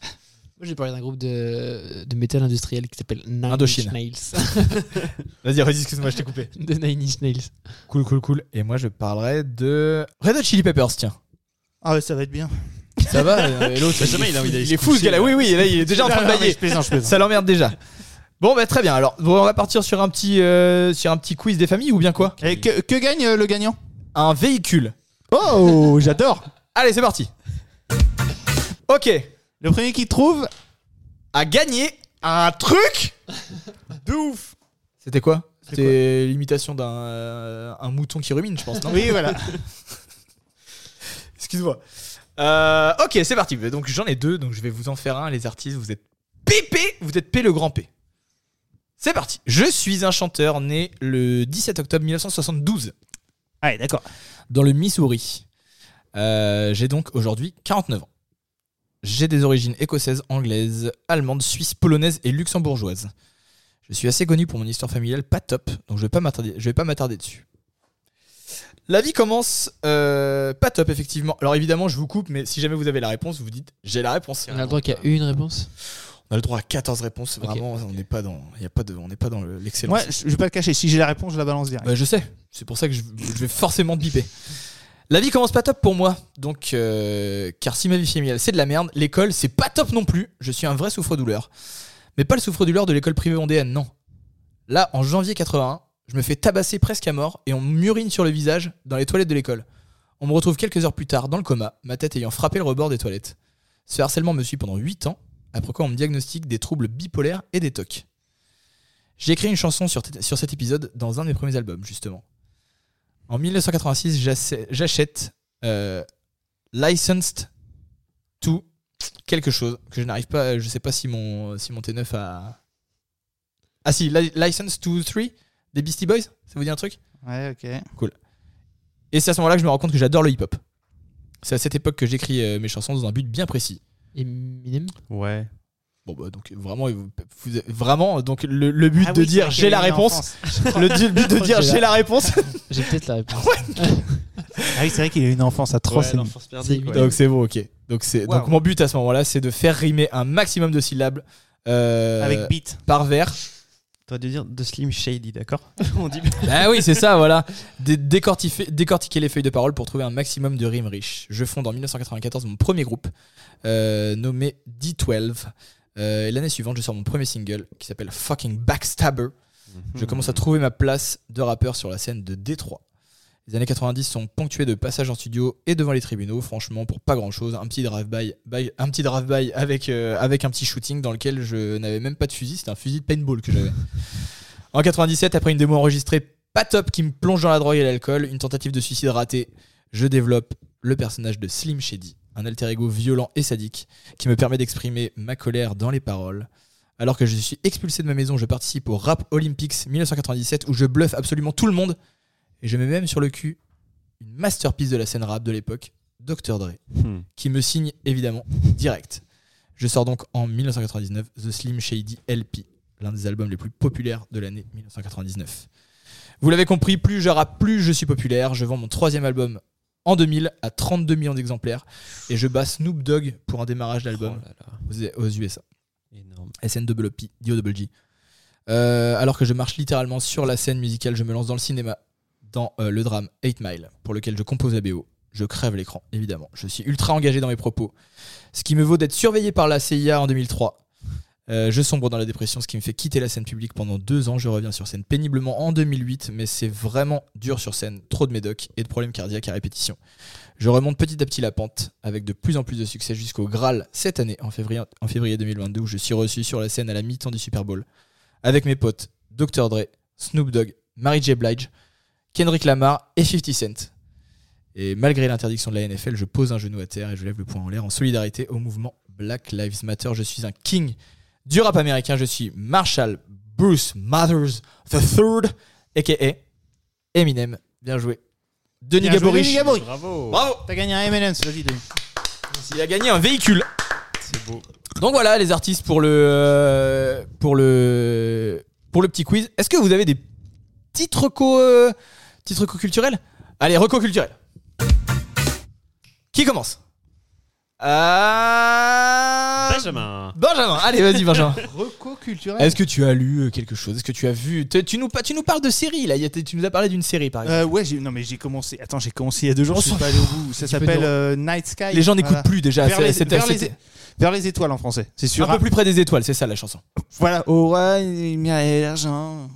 Moi j'ai parlé d'un groupe de, de métal industriel qui s'appelle Nine Indochine. Inch Nails. Vas-y, redis, excuse-moi, je t'ai coupé. de Nine Inch Nails. Cool, cool, cool. Et moi, je parlerai de Red Hot Chili Peppers, tiens. Ah ouais, ça va être bien. Ça va euh, Et l'autre, il a envie d'aller il est fou ce gars-là. là. Oui, oui, là, il est déjà en train de bailler. Je plaisante, je plaisante. Ça l'emmerde déjà. Bon, bah très bien. Alors, bon, on va partir sur un petit, euh, sur un petit quiz des familles ou bien quoi Et que, que gagne euh, le gagnant? Un véhicule. Oh, j'adore. Allez, c'est parti. Ok. Le premier qui trouve. À gagner un truc de ouf. C'était quoi? C'était l'imitation d'un euh, un mouton qui rumine, je pense. Non? Oui, voilà. Excuse-moi. Euh, ok, c'est parti. Donc j'en ai deux, donc je vais vous en faire un. Les artistes, vous êtes PP, vous êtes P le grand P. C'est parti. Je suis un chanteur né le 17 octobre 1972 Allez, d'accord. dans le Missouri. Euh, J'ai donc aujourd'hui 49 ans. J'ai des origines écossaises, anglaises, allemandes, suisses, polonaises et luxembourgeoises. Je suis assez connu pour mon histoire familiale pas top, donc je vais pas m'attarder, je vais pas m'attarder dessus. La vie commence euh, pas top effectivement. Alors évidemment, je vous coupe, mais si jamais vous avez la réponse, vous vous dites j'ai la réponse. On a le droit qu'il y a une réponse? On a le droit à 14 réponses. Vraiment, on n'est pas dans, il y a pas de, on n'est pas dans le- l'excellence. Ouais, je je vais pas le cacher. Si j'ai la réponse, je la balance direct. Bah, je sais, c'est pour ça que je, je vais forcément te biper. La vie commence pas top pour moi, donc euh, car si ma vie familiale c'est de la merde, l'école c'est pas top non plus. Je suis un vrai souffre-douleur, mais pas le souffre-douleur de l'école privée vendéenne, non. Là, en janvier 81, je me fais tabasser presque à mort et on m'urine sur le visage dans les toilettes de l'école. On me retrouve quelques heures plus tard dans le coma, ma tête ayant frappé le rebord des toilettes. Ce harcèlement me suit pendant 8 ans, après quoi on me diagnostique des troubles bipolaires et des TOC. J'ai écrit une chanson sur, sur cet épisode dans un de mes premiers albums, justement. En 1986, j'asse- j'achète euh, Licensed to quelque chose que je n'arrive pas. Je sais pas si mon, si mon T9 a. Ah si, Li- Licensed to 3 des Beastie Boys Ça vous dit un truc? Ouais, ok. Et c'est à ce moment-là que je me rends compte que j'adore le hip-hop. C'est à cette époque que j'écris euh, mes chansons dans un but bien précis. Eminem? Ouais. Bon bah donc vraiment, vraiment donc le, le but Ah de oui, dire j'ai la réponse, le but de dire j'ai la réponse. J'ai peut-être la réponse. Ah oui, c'est vrai qu'il a eu une enfance atroce. Ouais. Donc c'est bon, ok. Donc, c'est, Wow. donc mon but à ce moment-là, c'est de faire rimer un maximum de syllabes euh, Avec beat. par vers T'aurais dû dire de Slim Shady, d'accord On dit Bah oui, c'est ça, voilà. Décortiquer les feuilles de parole pour trouver un maximum de rimes riches. Je fonde en 1994 mon premier groupe, euh, nommé D12. Euh, et l'année suivante, je sors mon premier single qui s'appelle Fucking Backstabber. Je commence à trouver ma place de rappeur sur la scène de Détroit. Les années 90 sont ponctuées de passages en studio et devant les tribunaux, franchement, pour pas grand chose. Un petit drive-by by- un petit drive-by avec, euh, avec un petit shooting dans lequel je n'avais même pas de fusil, c'était un fusil de paintball que j'avais. En 97, après une démo enregistrée pas top qui me plonge dans la drogue et l'alcool, une tentative de suicide ratée, je développe le personnage de Slim Shady, un alter ego violent et sadique qui me permet d'exprimer ma colère dans les paroles. Alors que je suis expulsé de ma maison, je participe au Rap Olympics 1997 où je bluffe absolument tout le monde et je mets même sur le cul une masterpiece de la scène rap de l'époque, Dr. Dre Hmm. qui me signe évidemment direct. Je sors donc en 1999 The Slim Shady LP, l'un des albums les plus populaires de l'année 1999. Vous l'avez compris, plus je rappe, plus je suis populaire. Je vends mon troisième album en 2000 à 32 millions d'exemplaires et je bats Snoop Dogg pour un démarrage d'album Oh aux, aux USA. énorme. SNWP. Euh, alors que je marche littéralement sur la scène musicale, je me lance dans le cinéma, dans euh, le drame 8 Mile, pour lequel je compose la BO. Je crève l'écran, évidemment. Je suis ultra engagé dans mes propos. Ce qui me vaut d'être surveillé par la CIA en 2003. Euh, je sombre dans la dépression, ce qui me fait quitter la scène publique pendant deux ans. Je reviens sur scène péniblement en 2008, mais c'est vraiment dur sur scène. Trop de médocs et de problèmes cardiaques à répétition. Je remonte petit à petit la pente, avec de plus en plus de succès jusqu'au Graal cette année, en février, en février 2022, où je suis reçu sur la scène à la mi-temps du Super Bowl, avec mes potes Dr. Dre, Snoop Dogg, Mary J. Blige, Kendrick Lamar et 50 Cent. Et malgré l'interdiction de la NFL, je pose un genou à terre et je lève le poing en l'air en solidarité au mouvement Black Lives Matter. Je suis un king du rap américain. Je suis Marshall Bruce Mathers III, a.k.a. Eminem. Bien joué. Denis Gaborich. Bravo Bravo T'as gagné un M&M's, vas-y Denis. Il a gagné un véhicule. C'est beau. Donc voilà les artistes pour le euh, pour le pour le petit quiz. Est-ce que vous avez des petites recos euh, petites recos culturelles? Allez, recos culturelles. Qui commence? Ah Benjamin Benjamin, allez vas-y Benjamin. Reco culturel. Est-ce que tu as lu euh, quelque chose? Est-ce que tu as vu? Tu, tu nous pa- tu nous parles de séries là, tu nous as parlé d'une série par exemple. Euh, ouais, non mais j'ai commencé. Attends, j'ai commencé il y a deux jours. Je suis pas allé au bout. Ça s'appelle euh, Night Sky. Les gens n'écoutent Voilà. plus déjà, Vers les, vers, les, c'était- vers les étoiles en français. C'est sur un peu plus près des étoiles, c'est ça la chanson. Voilà. Oh ouais, il y a l'argent.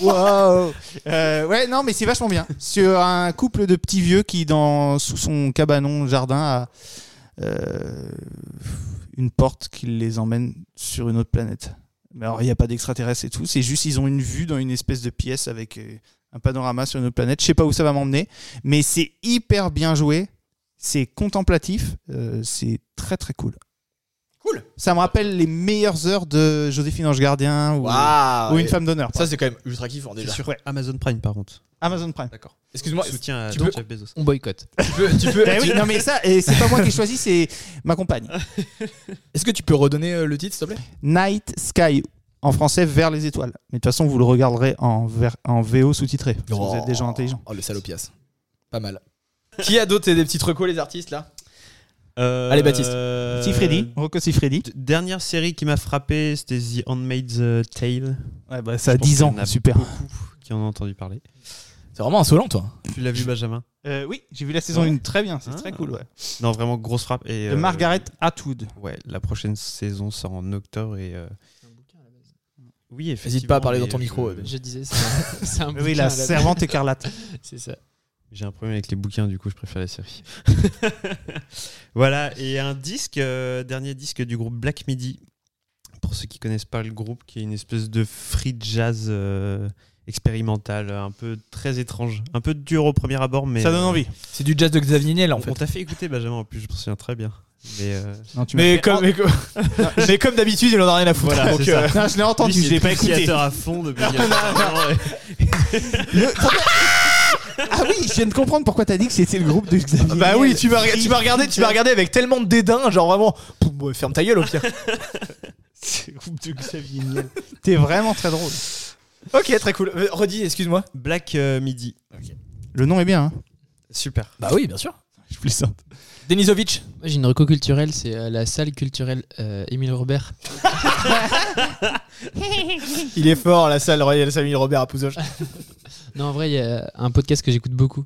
Wow. Euh, ouais, non, mais c'est vachement bien. Sur un couple de petits vieux qui, dans sous son cabanon jardin, a euh, une porte qui les emmène sur une autre planète. Mais alors, il n'y a pas d'extraterrestres et tout. C'est juste, ils ont une vue dans une espèce de pièce avec euh, un panorama sur une autre planète. Je sais pas où ça va m'emmener, mais c'est hyper bien joué. C'est contemplatif. euh, c'est très très cool. Cool. Ça me rappelle les meilleures heures de Joséphine Ange Gardien ou, Une femme d'honneur. Ça c'est quand même ultra kiffant déjà. Sur Amazon Prime par contre. Amazon Prime. D'accord. Excuse-moi, Soutien à peux- Jeff Bezos. On boycotte. tu peux, tu peux- Eh oui, non mais ça, c'est pas moi qui ai choisi, c'est ma compagne. est-ce que tu peux redonner euh, le titre s'il te plaît? Night Sky, en français, vers les étoiles. Mais de toute façon, vous le regarderez en, ver- en VO sous-titré. Vous êtes des gens intelligents. Oh le salopias. Pas mal. Qui a d'autres des petites recos les artistes là? Euh, Allez, Baptiste. Si Freddy, Rocco Siffredi. d- Dernière série qui m'a frappé, c'était The Handmaid's euh, Tale. Ouais, bah, ça a Je pense 10 qu'il y ans, super. Beaucoup qui en ont entendu parler. C'est vraiment insolent toi. Tu l'as vu, Benjamin Euh, oui, j'ai vu la saison Ouais. 1, très bien, c'est Ah. très cool. Ouais. Non, vraiment grosse frappe. Et, De euh, Margaret Atwood. Ouais, la prochaine saison sort en octobre et. euh, Oui, effectivement. N'hésite pas à parler dans ton micro, euh, Je disais, c'est un, un Oui, bouquin la la- servante écarlate. C'est ça. J'ai un problème avec les bouquins, du coup, je préfère la série. voilà, et un disque, euh, dernier disque du groupe Black Midi. Pour ceux qui connaissent pas le groupe, qui est une espèce de free jazz euh, expérimental, un peu très étrange, un peu dur au premier abord, mais Ça donne euh, envie. C'est du jazz de Xavier Niel en On fait. t'a fait écouter Benjamin en plus, je me souviens très bien. Mais euh, Non, tu m'as Mais comme, mais, comme- mais comme d'habitude, il en a rien à foutre. Voilà, Donc, euh, Non, je l'ai entendu, lui, je l'ai pas écouté. à fond depuis. il y a longtemps, et- Ah oui, je viens de comprendre pourquoi t'as dit que c'était le groupe de Xavier. Bah oui, tu m'as tu m'as regardé, tu m'as regardé avec tellement de dédain, genre vraiment. Poum, ouais, Ferme ta gueule au pire. C'est le groupe de Xavier Niel. T'es vraiment très drôle. ok, très cool. Euh, Redis, excuse-moi. Black euh, Midi. Le nom est bien. Hein. Super. Bah oui, bien sûr. Je plaisante. Denisovic. Moi, J'ai une reco culturelle, c'est euh, la salle culturelle euh, Émile Robert. Il est fort, la salle Royal Samuel Robert à Pouzoche. Non, en vrai, il y a un podcast que j'écoute beaucoup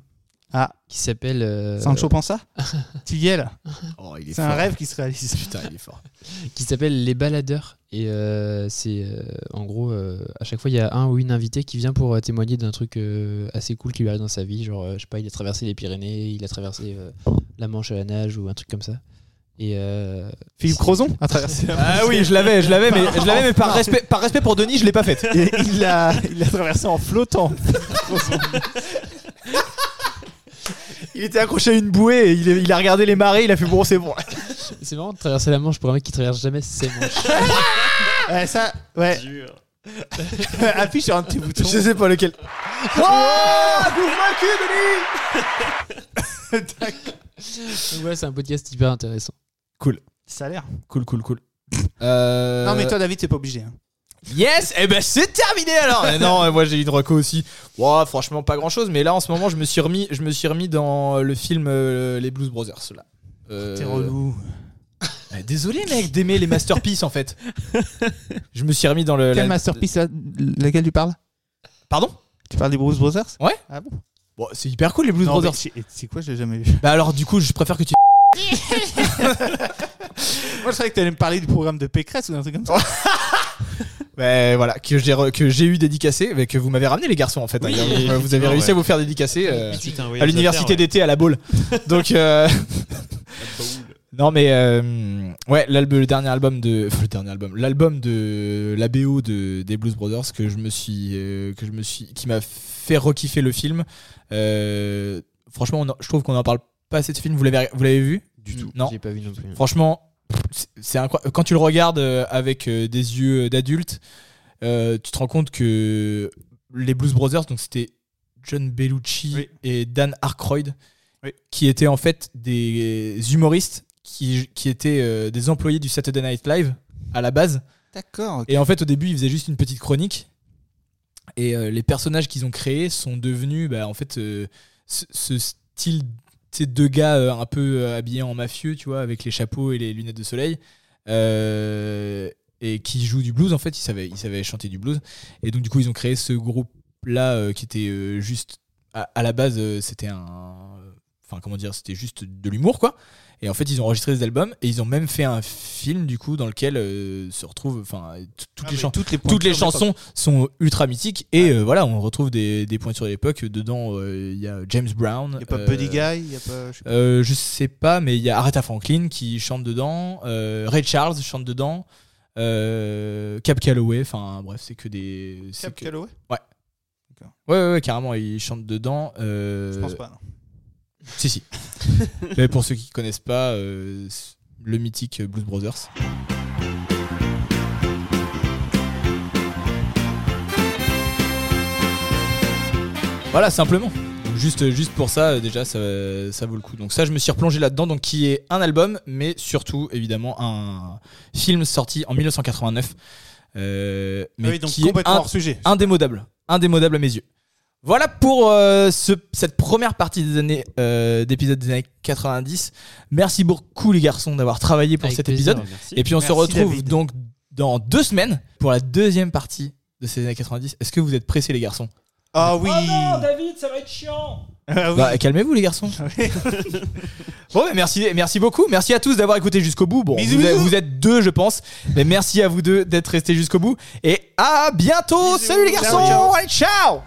Ah, qui s'appelle. euh, Sancho Panza Tu y es là Oh, il est C'est un rêve qui se réalise. Putain, il est fort. qui s'appelle Les Baladeurs. Et euh, c'est euh, en gros, euh, à chaque fois, il y a un ou une invité qui vient pour euh, témoigner d'un truc euh, assez cool qui lui arrive dans sa vie. Genre, euh, je sais pas, il a traversé les Pyrénées, il a traversé euh, la Manche à la nage ou un truc comme ça. Et euh, Philippe Crozon a traversé la Ah oui, je l'avais, je l'avais, mais, je l'avais, mais par, respect, par respect pour Denis, je l'ai pas faite. Et il l'a il l'a traversé en flottant. Il était accroché à une bouée et il, il a regardé les marées, il a fait bon, c'est bon. c'est marrant de traverser la Manche pour un mec qui traverse jamais ses manches. Ouais, ça, ouais. Appuie sur un petit bouton. Je sais pas lequel. Oh Bouffe-moi le cul, Denis Donc ouais, c'est un podcast hyper intéressant. Ça a l'air. Cool, cool, cool. Euh... Non, mais toi, David, t'es pas obligé. hein. Yes Eh ben c'est terminé alors Euh, Non, moi j'ai une reco aussi. Ouah, franchement pas grand chose, mais là en ce moment je me suis remis, je me suis remis dans le film euh, Les Blues Brothers là. Euh, T'es relou. euh, désolé mec d'aimer les masterpieces en fait. Je me suis remis dans le. Quel la- masterpiece là, laquelle tu parles? Pardon? Tu parles des Bruce Brothers? Ouais. Ah bon? Bon, c'est hyper cool les Blues Non, Brothers. mais C'est c'est quoi, je l'ai jamais vu? Bah alors du coup je préfère que tu. Moi, je savais que t'allais me parler du programme de Pécresse ou un truc comme ça. Ouais, voilà, que j'ai re- que j'ai eu dédicacé, mais que vous m'avez ramené les garçons en fait. hein. vous, vous avez réussi à vous faire dédicacer euh, à l'université d'été à la Baule. Donc euh, non mais euh, ouais, l'album, le dernier album de, enfin, le dernier album, l'album de la BO de des Blues Brothers que je me suis, euh, que je me suis, qui m'a fait rekiffer le film. Euh, franchement, on en- je trouve qu'on en parle pas assez de ce film. Vous l'avez, vous l'avez vu? Du tout. Non. J'ai pas vu non plus. Franchement, c'est- incroyable. Quand tu le regardes euh, avec euh, des yeux d'adulte, euh, tu te rends compte que les Blues Brothers, donc c'était John Bellucci Oui. et Dan Aykroyd, Oui. qui étaient en fait des humoristes qui, qui étaient euh, des employés du Saturday Night Live à la base. D'accord. Et en fait, au début, ils faisaient juste une petite chronique. Et euh, les personnages qu'ils ont créés sont devenus, bah, en fait, euh, ce, ce style sais, deux gars euh, un peu euh, habillés en mafieux, tu vois, avec les chapeaux et les lunettes de soleil. euh, et qui jouent du blues, en fait, ils savaient, ils chanter du blues. Et donc, du coup, ils ont créé ce groupe-là euh, qui était juste. À, la base, c'était un. Enfin, comment dire, c'était juste de l'humour, quoi. Et en fait, ils ont enregistré des albums et ils ont même fait un film, du coup, dans lequel euh, se retrouvent. Enfin, t- toutes Ah, les toutes les, toutes les chansons sont ultra mythiques et euh, voilà on retrouve des, des pointures de l'époque dedans euh, il y a James Brown d'époque. Y a pas Buddy Guy, y a pas. je sais pas. je sais pas mais il y a Aretha Franklin qui chante dedans euh, Ray Charles chante dedans Cap Calloway enfin bref c'est que des Cap que- Calloway? Ouais, ouais ouais carrément il chante dedans euh, Je pense pas. non. Si si mais pour ceux qui connaissent pas euh, le mythique Blues Brothers Voilà, simplement. Donc juste, juste pour ça, euh, déjà, ça, ça vaut le coup. Donc ça, je me suis replongé là-dedans, donc qui est un album, mais surtout, évidemment, un film sorti en 1989. euh, mais Ah oui, donc qui est complètement un- hors sujet. indémodable. Indémodable à mes yeux. Voilà pour euh, ce- cette première partie des années euh, d'épisode des années 90. Merci beaucoup les garçons d'avoir travaillé pour Avec cet plaisir. épisode. Et puis on se Merci, retrouve David. donc dans deux semaines pour la deuxième partie de ces années 90. Est-ce que vous êtes pressés les garçons? Ah oui. David, ça va être chiant Ah oui. Bah, calmez-vous les garçons. bon, bah, merci, merci beaucoup. Merci à tous d'avoir écouté jusqu'au bout. Bon, Bisous, vous, êtes, bisous. vous êtes deux, je pense. Mais merci à vous deux d'être restés jusqu'au bout. Et à bientôt. Bisous. Salut les Ciao, garçons. ciao. Allez, ciao